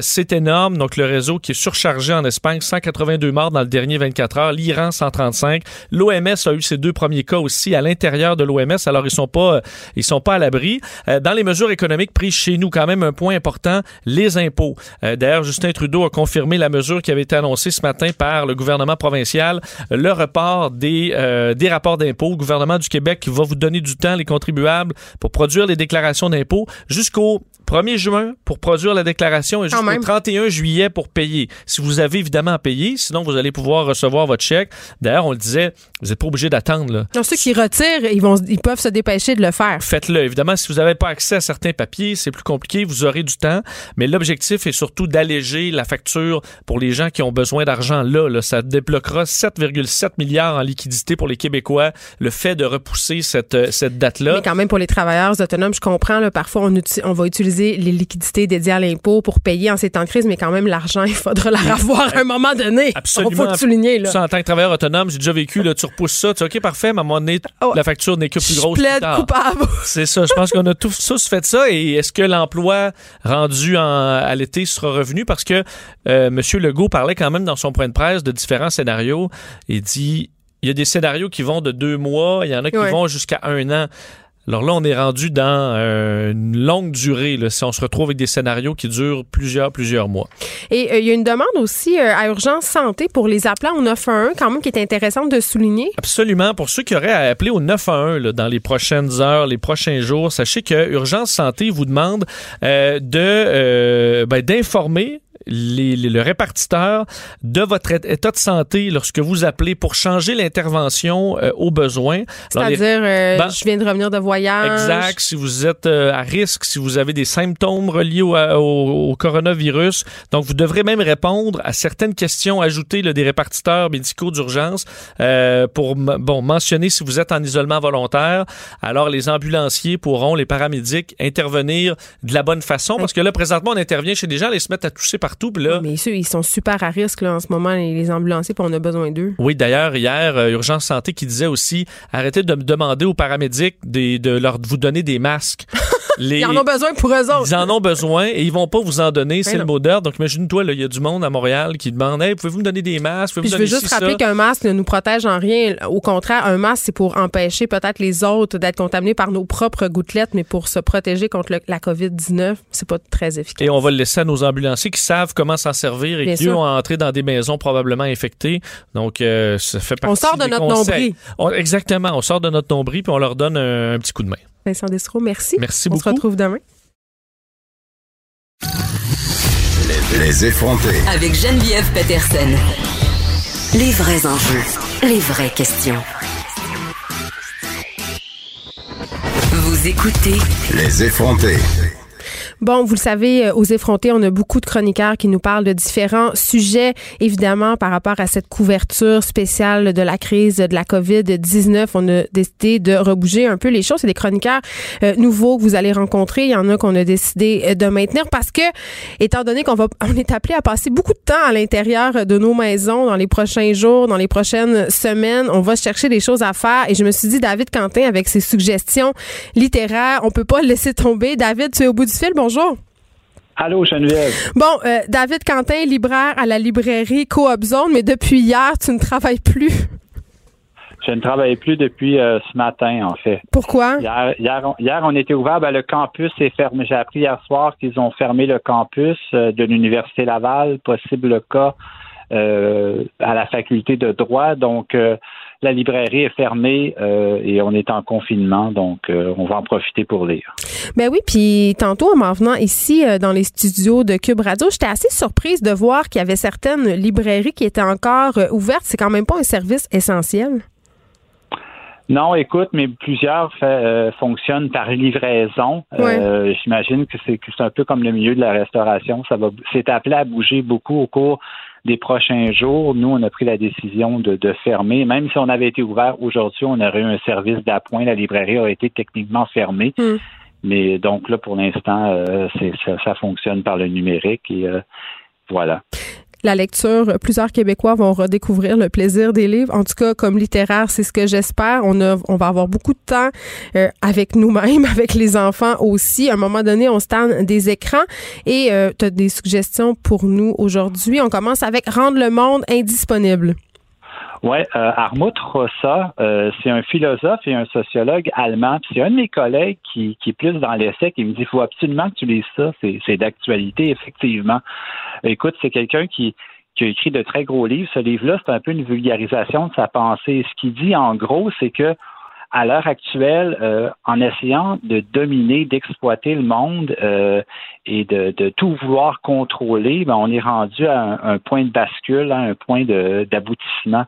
c'est énorme. Donc, le réseau qui est surchargé en Espagne, 182 morts dans le dernier 24 heures. L'Iran, 135. L'OMS a eu ses deux premiers cas aussi à l'intérieur de l'OMS. Alors, ils sont pas, ils sont pas à l'abri. dans les mesures économiques prises chez nous, quand même un point important, les impôts. D'ailleurs, Justin Trudeau a confirmé la mesure qui avait été annoncée ce matin par le gouvernement provincial, le report des, euh, des rapports d'impôts. Le gouvernement du Québec va vous donner du temps, les contribuables, pour produire les déclarations d'impôts jusqu'au 1er juin pour produire la déclaration et jusqu'au 31 juillet pour payer. Si vous avez évidemment à payer, sinon vous allez pouvoir recevoir votre chèque. D'ailleurs, on le disait, vous n'êtes pas obligé d'attendre. Donc, ceux qui retirent, ils, vont, ils peuvent se dépêcher de le faire. Faites-le. Évidemment, si vous n'avez pas accès à certains papiers, c'est plus compliqué, vous aurez du temps. Mais l'objectif est surtout d'alléger la facture pour les gens qui ont besoin d'argent là, là. Ça débloquera 7,7 milliards en liquidité pour les Québécois, le fait de repousser cette, cette date-là. Mais quand même, pour les travailleurs autonomes, je comprends, là, parfois, on, on va utiliser les liquidités dédiées à l'impôt pour payer en ces temps de crise, mais quand même, l'argent, il faudra la revoir à un moment donné. Absolument. Il faut le souligner. Là. Ça, en tant que travailleur autonome, j'ai déjà vécu, là, tu repousses ça, tu OK, parfait, mais à un moment donné, oh. la facture n'est que plus grosse. Je coupable. C'est ça. Je pense qu'on a tous, fait ça. Et est-ce que l'emploi rendu à l'été sera revenu? Parce que euh, M. Legault parlait quand même dans son point de presse de différents scénarios. Il dit il y a des scénarios qui vont de deux mois, il y en a qui vont jusqu'à un an. Alors là, on est rendu dans euh, une longue durée, là, si on se retrouve avec des scénarios qui durent plusieurs, plusieurs mois. Et euh, il y a une demande aussi euh, à Urgence Santé pour les appelants au 911, quand même, qui est intéressante de souligner. Absolument. Pour ceux qui auraient à appeler au 911 là, dans les prochaines heures, les prochains jours, sachez que Urgence Santé vous demande de ben, d'informer le répartiteur de votre état de santé lorsque vous appelez pour changer l'intervention euh, au besoin. C'est-à-dire, euh, ben, je viens de revenir de voyage. Exact. Si vous êtes euh, à risque, si vous avez des symptômes reliés au, coronavirus. Donc, vous devrez même répondre à certaines questions ajoutées des répartiteurs médicaux d'urgence pour bon, mentionner si vous êtes en isolement volontaire. Alors, les ambulanciers pourront, les paramédics, intervenir de la bonne façon. Parce que là, présentement, on intervient chez des gens, ils se mettent à tousser partout mais ceux, ils sont super à risque en ce moment, les, ambulanciers, puis on a besoin d'eux. Oui, d'ailleurs, hier, euh, Urgence Santé qui disait aussi arrêtez de me demander aux paramédics de, leur, vous donner des masques. ils en ont besoin pour eux autres. Ils en ont besoin et ils vont pas vous en donner, c'est le mot d'ordre. Donc imagine-toi, il y a du monde à Montréal qui demande hey, pouvez-vous me donner des masques? Je veux juste rappeler qu'un masque ne nous protège en rien. Au contraire, un masque, c'est pour empêcher peut-être les autres d'être contaminés par nos propres gouttelettes, mais pour se protéger contre la COVID-19, c'est pas très efficace. Et on va le laisser à nos ambulanciers qui savent comment s'en servir et qui ont entré dans des maisons probablement infectées. Donc, euh, ça fait partie On sort de notre nombril. exactement. On sort de notre nombril puis on leur donne un, petit coup de main. Vincent Destro, merci. Merci beaucoup. On se retrouve demain. Les, effrontés. Avec Geneviève Peterson. Les vrais enjeux. Les vraies questions. Vous écoutez. Les effrontés. Bon, vous le savez, euh, aux effrontés, on a beaucoup de chroniqueurs qui nous parlent de différents sujets, évidemment, par rapport à cette couverture spéciale de la crise de la COVID-19. On a décidé de rebouger un peu les choses. C'est des chroniqueurs euh, nouveaux que vous allez rencontrer. Il y en a qu'on a décidé euh, de maintenir parce que, étant donné qu'on va, on est appelé à passer beaucoup de temps à l'intérieur de nos maisons dans les prochains jours, dans les prochaines semaines, on va chercher des choses à faire. Et je me suis dit, David Quentin, avec ses suggestions littéraires, on peut pas le laisser tomber. David, tu es au bout du fil. Bon, Bonjour. Allô, Geneviève. Bon, euh, David Quentin, libraire à la librairie Coop Zone, mais depuis hier, tu ne travailles plus. Je ne travaille plus depuis euh, ce matin, en fait. Pourquoi? Hier, on, était ouvert. Ben, le campus est fermé. J'ai appris hier soir qu'ils ont fermé le campus euh, de l'Université Laval, possible cas à la faculté de droit. Donc, la librairie est fermée euh, et on est en confinement, donc euh, on va en profiter pour lire. Ben oui, puis tantôt en m'en venant ici euh, dans les studios de Cube Radio, j'étais assez surprise de voir qu'il y avait certaines librairies qui étaient encore ouvertes. C'est quand même pas un service essentiel. Non, écoute, mais plusieurs fonctionnent par livraison. J'imagine que c'est un peu comme le milieu de la restauration. Ça va, c'est appelé à bouger beaucoup au cours des prochains jours, nous, on a pris la décision de, fermer. Même si on avait été ouvert aujourd'hui, on aurait eu un service d'appoint. La librairie aurait été techniquement fermée. Hmm. Mais donc là, pour l'instant, euh, ça, fonctionne par le numérique et euh, voilà. La lecture. Plusieurs Québécois vont redécouvrir le plaisir des livres. En tout cas, comme littéraire, c'est ce que j'espère. On, on va avoir beaucoup de temps euh, avec nous-mêmes, avec les enfants aussi. À un moment donné, on se des écrans. Et euh, tu as des suggestions pour nous aujourd'hui. On commence avec Rendre le monde indisponible. Oui, euh, Armut Rossa, euh, c'est un philosophe et un sociologue allemand. C'est un de mes collègues qui, qui est plus dans l'essai qui me dit il faut absolument que tu lises ça. C'est d'actualité, effectivement. Écoute, c'est quelqu'un qui, qui a écrit de très gros livres. Ce livre-là, c'est un peu une vulgarisation de sa pensée. Ce qu'il dit, en gros, c'est que à l'heure actuelle, euh, en essayant de dominer, d'exploiter le monde euh, et de, tout vouloir contrôler, ben, on est rendu à un, point de bascule, à un point d'aboutissement.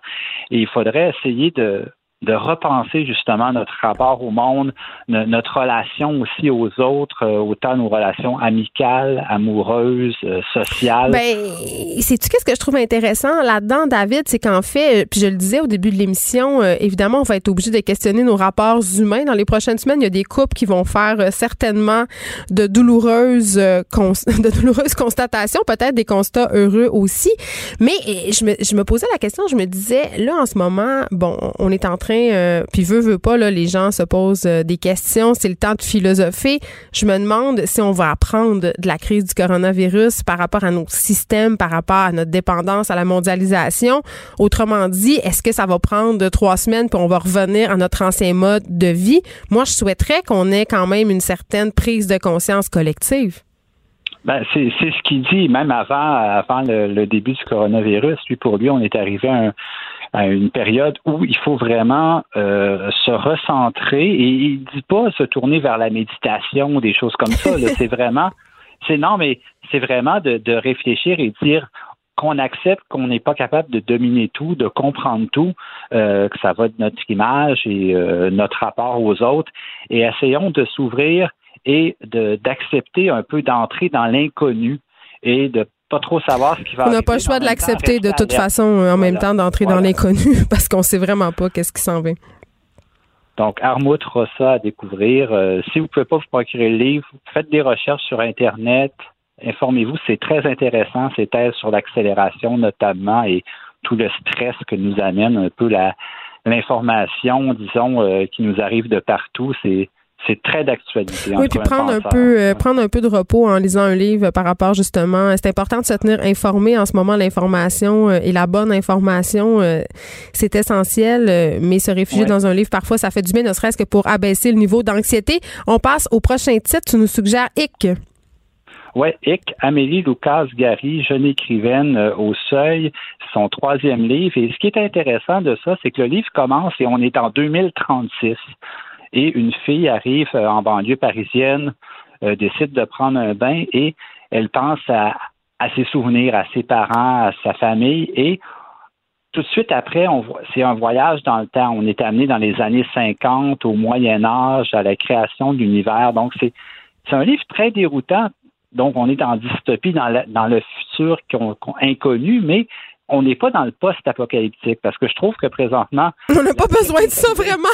Et il faudrait essayer de, de repenser justement notre rapport au monde, notre relation aussi aux autres, euh, autant nos relations amicales, amoureuses, euh, sociales. Ben, sais-tu qu'est-ce que je trouve intéressant là-dedans, David, c'est qu'en fait, euh, puis je le disais au début de l'émission, évidemment, on va être obligé de questionner nos rapports humains dans les prochaines semaines. Il y a des couples qui vont faire certainement de douloureuses, de douloureuses constatations, peut-être des constats heureux aussi. Mais je me, je me posais la question, je me disais, là, en ce moment, bon, on est en train euh, puis veut, veut pas, là, les gens se posent euh, des questions, c'est le temps de philosopher. Je me demande si on va apprendre de la crise du coronavirus par rapport à nos systèmes, par rapport à notre dépendance à la mondialisation. Autrement dit, est-ce que ça va prendre trois semaines puis on va revenir à notre ancien mode de vie? Moi, je souhaiterais qu'on ait quand même une certaine prise de conscience collective. Ben, c'est ce qu'il dit, même avant, avant le, début du coronavirus. Lui, pour lui, on est arrivé à un, à une période où il faut vraiment euh, se recentrer et il dit pas se tourner vers la méditation ou des choses comme ça. c'est vraiment, c'est non, mais c'est vraiment de, de réfléchir et dire qu'on accepte qu'on n'est pas capable de dominer tout, de comprendre tout, euh, que ça va de notre image et euh, notre rapport aux autres, et essayons de s'ouvrir et d'accepter un peu d'entrer dans l'inconnu et de pas trop savoir ce qui va On n'a pas le choix de l'accepter de toute façon en même temps d'entrer dans l'inconnu parce qu'on sait vraiment pas qu'est-ce qui s'en vient. Donc, Armut Rossa à découvrir. Euh, si vous ne pouvez pas vous procurer le livre, faites des recherches sur Internet, informez-vous, c'est très intéressant, ces thèses sur l'accélération notamment et tout le stress que nous amène un peu l'information, disons, euh, qui nous arrive de partout. C'est c'est très d'actualité. Oui, puis prendre un peu euh, prendre un peu de repos en lisant un livre par rapport justement, c'est important de se tenir informé en ce moment l'information euh, et la bonne information euh, c'est essentiel mais se réfugier dans un livre parfois ça fait du bien ne serait-ce que pour abaisser le niveau d'anxiété. On passe au prochain titre, tu nous suggères Hic. Oui, Hic, Amélie Lucas Gary, jeune écrivaine au seuil, son troisième livre. Et ce qui est intéressant de ça, c'est que le livre commence et on est en 2036 et une fille arrive euh, en banlieue parisienne, euh, décide de prendre un bain et elle pense à, ses souvenirs, à ses parents, à sa famille et tout de suite après, c'est un voyage dans le temps. On est amené dans les années 50, au Moyen Âge, à la création de l'univers. Donc, c'est un livre très déroutant. Donc, on est en dystopie, dans, le futur inconnu, mais on n'est pas dans le post-apocalyptique parce que je trouve que présentement... On n'a pas besoin de ça vraiment.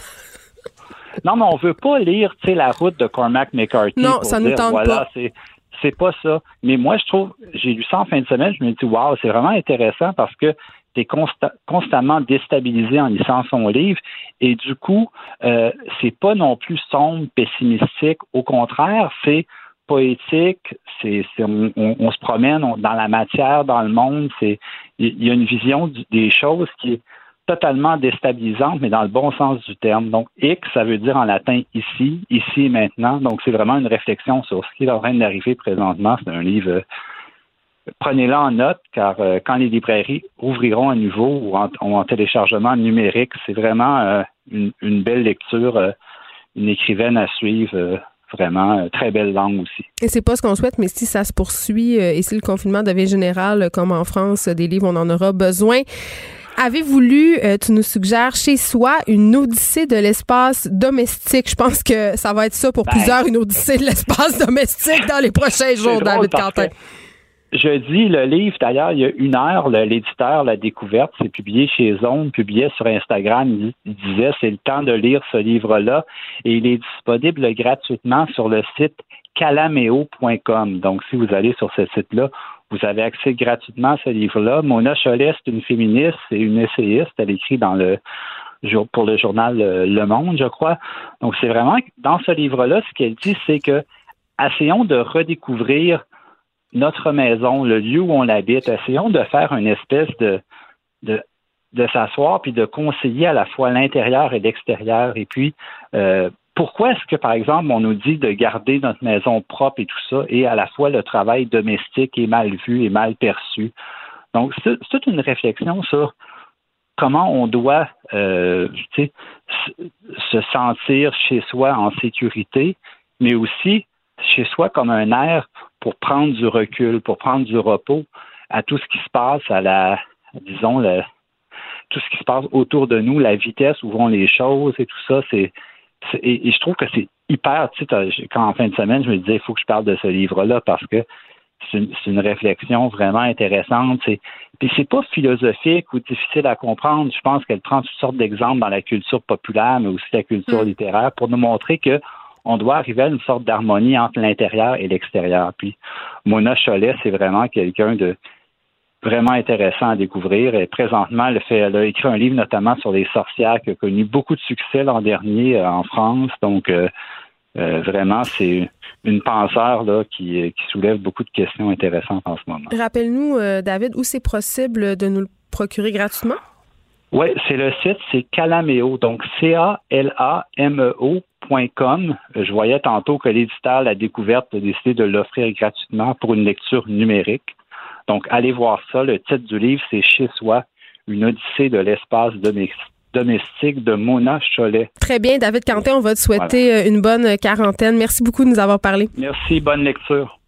Non, mais on veut pas lire, tu sais, la route de Cormac McCarthy. Non, ça nous tente voilà, c'est c'est pas ça. Mais moi, je trouve, j'ai lu ça en fin de semaine, je me dis, waouh, c'est vraiment intéressant parce que tu es constamment déstabilisé en lisant son livre et du coup, euh, c'est pas non plus sombre, pessimistique. Au contraire, c'est poétique, c'est, on, on, se promène dans la matière, dans le monde. C'est il y, a une vision des choses qui est totalement déstabilisante, mais dans le bon sens du terme. Donc, X, ça veut dire en latin ici, ici et maintenant. Donc, c'est vraiment une réflexion sur ce qui est en train d'arriver présentement. C'est un livre. Euh, prenez-le en note, car euh, quand les librairies ouvriront à nouveau ou en, téléchargement numérique, c'est vraiment euh, une, belle lecture, une écrivaine à suivre vraiment très belle langue aussi. Et c'est pas ce qu'on souhaite, mais si ça se poursuit et si le confinement devient général, comme en France, des livres, on en aura besoin. Avez-vous lu, euh, tu nous suggères chez soi, une odyssée de l'espace domestique? Je pense que ça va être ça pour ben, plusieurs, une odyssée de l'espace domestique dans les prochains jours, David Quentin. Je dis le livre, d'ailleurs, il y a une heure, l'éditeur l'a découverte, c'est publié chez Zone, publié sur Instagram, il, disait c'est le temps de lire ce livre-là et il est disponible gratuitement sur le site calameo.com. Donc, si vous allez sur ce site-là, Vous avez accès gratuitement à ce livre-là. Mona Cholet, c'est une féministe et une essayiste. Elle écrit dans le pour le journal Le Monde, je crois. Donc, c'est vraiment dans ce livre-là, ce qu'elle dit, c'est que essayons de redécouvrir notre maison, le lieu où on habite. Essayons de faire une espèce de, de, de s'asseoir puis de conseiller à la fois l'intérieur et l'extérieur. Et puis, euh, pourquoi est-ce que, par exemple, on nous dit de garder notre maison propre et tout ça, et à la fois le travail domestique est mal vu et mal perçu? Donc, c'est toute une réflexion sur comment on doit euh, se sentir chez soi en sécurité, mais aussi chez soi comme un air pour prendre du recul, pour prendre du repos à tout ce qui se passe, à la, disons, tout ce qui se passe autour de nous, la vitesse où vont les choses et tout ça, c'est et, je trouve que c'est hyper, tu sais, quand en fin de semaine, je me disais, il faut que je parle de ce livre-là parce que c'est une, réflexion vraiment intéressante. Puis c'est pas philosophique ou difficile à comprendre. Je pense qu'elle prend toutes sortes d'exemples dans la culture populaire, mais aussi la culture mm. littéraire, pour nous montrer que on doit arriver à une sorte d'harmonie entre l'intérieur et l'extérieur. Puis Mona Cholet, c'est vraiment quelqu'un de vraiment intéressant à découvrir. Et présentement, elle, fait, elle a écrit un livre notamment sur les sorcières qui a connu beaucoup de succès l'an dernier euh, en France. Donc, euh, euh, vraiment, c'est une penseur là, qui, qui, soulève beaucoup de questions intéressantes en ce moment. Rappelle-nous, David, où c'est possible de nous le procurer gratuitement? Oui, c'est le site, c'est Calameo, donc C-A-L-A-M-E-O.com. Je voyais tantôt que l'éditeur La Découverte a décidé de l'offrir gratuitement pour une lecture numérique. Donc, allez voir ça. Le titre du livre, c'est Chez soi, une odyssée de l'espace domestique de Mona Cholet. Très bien, David Quentin, on va te souhaiter euh, une bonne quarantaine. Merci beaucoup de nous avoir parlé. Merci, bonne lecture.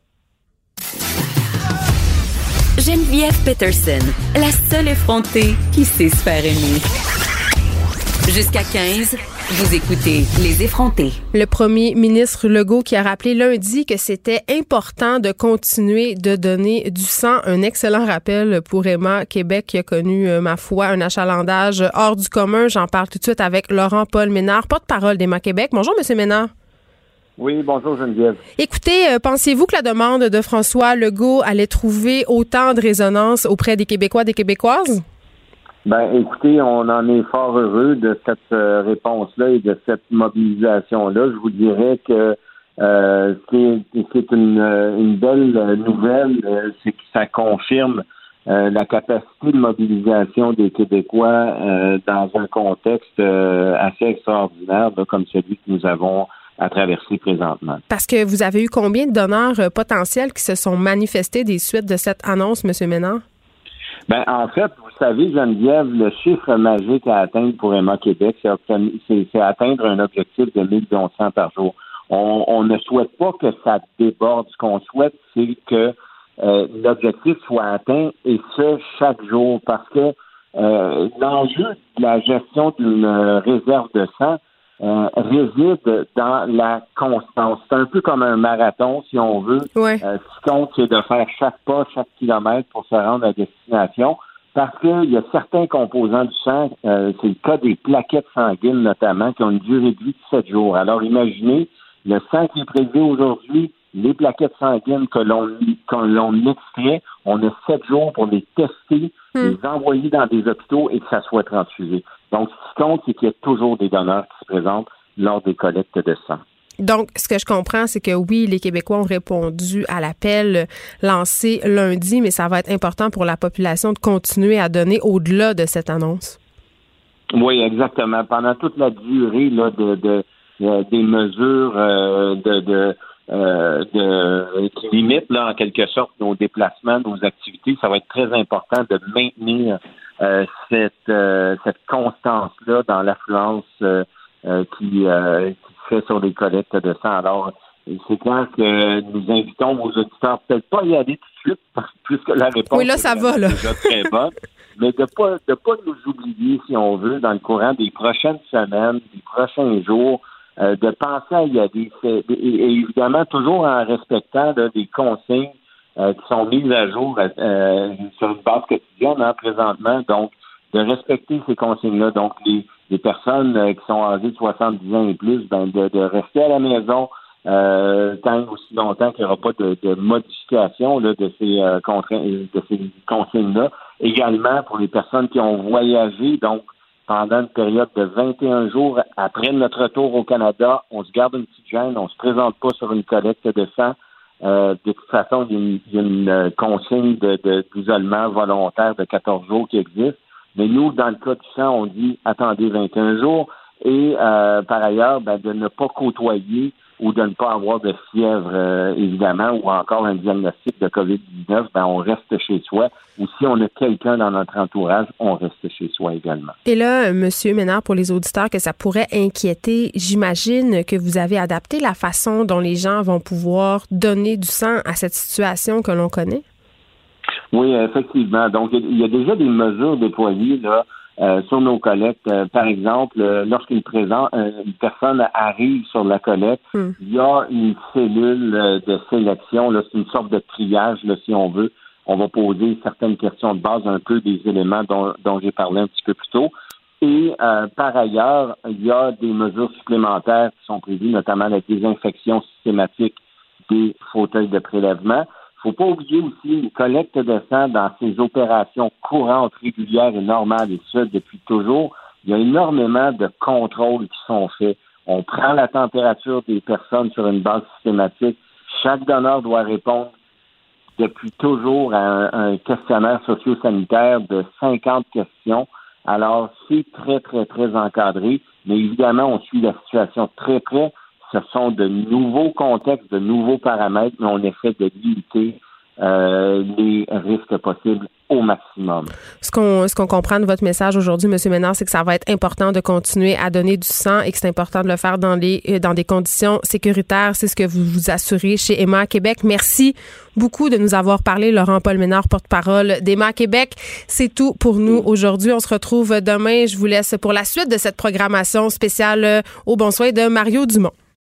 Geneviève Peterson, la seule effrontée qui sait se faire aimer. Jusqu'à 15. Vous écoutez Les effrontés. Le premier ministre Legault qui a rappelé lundi que c'était important de continuer de donner du sang. Un excellent rappel pour Emma Québec qui a connu, euh, ma foi, un achalandage hors du commun. J'en parle tout de suite avec Laurent Paul Ménard, porte-parole d'Emma Québec. Bonjour, Monsieur Ménard. Oui, bonjour Geneviève. Écoutez, euh, pensiez-vous que la demande de François Legault allait trouver autant de résonance auprès des Québécois, des Québécoises? Ben, écoutez, on en est fort heureux de cette euh, réponse-là et de cette mobilisation-là. Je vous dirais que euh, c'est une, une, belle nouvelle, c'est que ça confirme euh, la capacité de mobilisation des Québécois dans un contexte assez extraordinaire, comme celui que nous avons à traverser présentement. Parce que vous avez eu combien de donneurs potentiels qui se sont manifestés des suites de cette annonce, M. Ménard? Ben, en fait, savez, Geneviève, le chiffre magique à atteindre pour Emma Québec, c'est atteindre un objectif de 1200 par jour. On, ne souhaite pas que ça déborde. Ce qu'on souhaite, c'est que euh, l'objectif soit atteint et ce, chaque jour, parce que euh, l'enjeu de la gestion d'une réserve de sang, euh, réside dans la constance. C'est un peu comme un marathon, si on veut. Ouais. Euh, ce qui compte, c'est de faire chaque pas, chaque kilomètre pour se rendre à destination. Parce qu'il y a certains composants du sang, euh, c'est le cas des plaquettes sanguines notamment, qui ont une durée de vie de 7 jours. Alors imaginez, le sang qui est prélevé aujourd'hui, les plaquettes sanguines que l'on l'on extrait, on a 7 jours pour les tester, hmm. les envoyer dans des hôpitaux et que ça soit transfusé. Donc, ce qui compte, c'est qu'il y a toujours des donneurs qui se présentent lors des collectes de sang. Donc, ce que je comprends, c'est que oui, les Québécois ont répondu à l'appel lancé lundi, mais ça va être important pour la population de continuer à donner au-delà de cette annonce. Oui, exactement. Pendant toute la durée là, de, euh, des mesures euh, de, euh, de, qui limitent là, en quelque sorte nos déplacements, nos activités, ça va être très important de maintenir euh, cette, euh, cette constance-là dans l'affluence euh, qui, qui fait sur les collectes de sang. Alors, c'est clair que nous invitons vos auditeurs peut-être pas y aller tout de suite, puisque la réponse oui, là, ça va, là. déjà très bonne, mais de pas de pas nous oublier, si on veut, dans le courant des prochaines semaines, des prochains jours, de penser à y aller. Et, et, évidemment, toujours en respectant des consignes euh, qui sont mises à jour euh, sur une base quotidienne hein, présentement. Donc, de respecter ces consignes-là. Donc, les, les personnes euh, qui sont âgées de 70 ans et plus, ben, de, de rester à la maison, euh, tant aussi longtemps qu'il n'y aura pas de, modification de ces, euh, de ces consignes-là. Également pour les personnes qui ont voyagé, donc pendant une période de 21 jours après notre retour au Canada, on se garde une petite gêne, on se présente pas sur une collecte de sang. Euh, de toute façon, il y a une, consigne d'isolement de, volontaire de 14 jours qui existe. Mais nous, dans le cas du sang, on dit attendez 21 jours et par ailleurs, ben, de ne pas côtoyer ou de ne pas avoir de fièvre, euh, évidemment, ou encore un diagnostic de COVID-19, ben, on reste chez soi. Ou si on a quelqu'un dans notre entourage, on reste chez soi également. Et là, Monsieur Ménard, pour les auditeurs que ça pourrait inquiéter, j'imagine que vous avez adapté la façon dont les gens vont pouvoir donner du sang à cette situation que l'on connaît? Oui, effectivement. Donc, il y a déjà des mesures déployées là, euh, sur nos collectes. Euh, par exemple, euh, lorsqu'une présent, une personne arrive sur la collecte, hmm. il y a une cellule de sélection. C'est une sorte de triage, là, si on veut. On va poser certaines questions de base, un peu des éléments dont, dont j'ai parlé un petit peu plus tôt. Et par ailleurs, il y a des mesures supplémentaires qui sont prévues, notamment la désinfection systématique des fauteuils de prélèvement faut pas oublier aussi une collecte de sang dans ces opérations courantes, régulières et normales, et ce, depuis toujours. Il y a énormément de contrôles qui sont faits. On prend la température des personnes sur une base systématique. Chaque donneur doit répondre depuis toujours à un, questionnaire socio-sanitaire de 50 questions. Alors, c'est très, très, très encadré, mais évidemment, on suit la situation très près ce sont de nouveaux contextes, de nouveaux paramètres, mais on essaie de limiter euh, les risques possibles au maximum. Ce qu'on ce qu'on comprend de votre message aujourd'hui, M. Ménard, c'est que ça va être important de continuer à donner du sang et que c'est important de le faire dans les euh, dans des conditions sécuritaires. C'est ce que vous vous assurez chez Emma Québec. Merci beaucoup de nous avoir parlé, Laurent Paul Ménard, porte-parole d'Emma Québec. C'est tout pour nous aujourd'hui. On se retrouve demain. Je vous laisse pour la suite de cette programmation spéciale euh, au bon soin de Mario Dumont.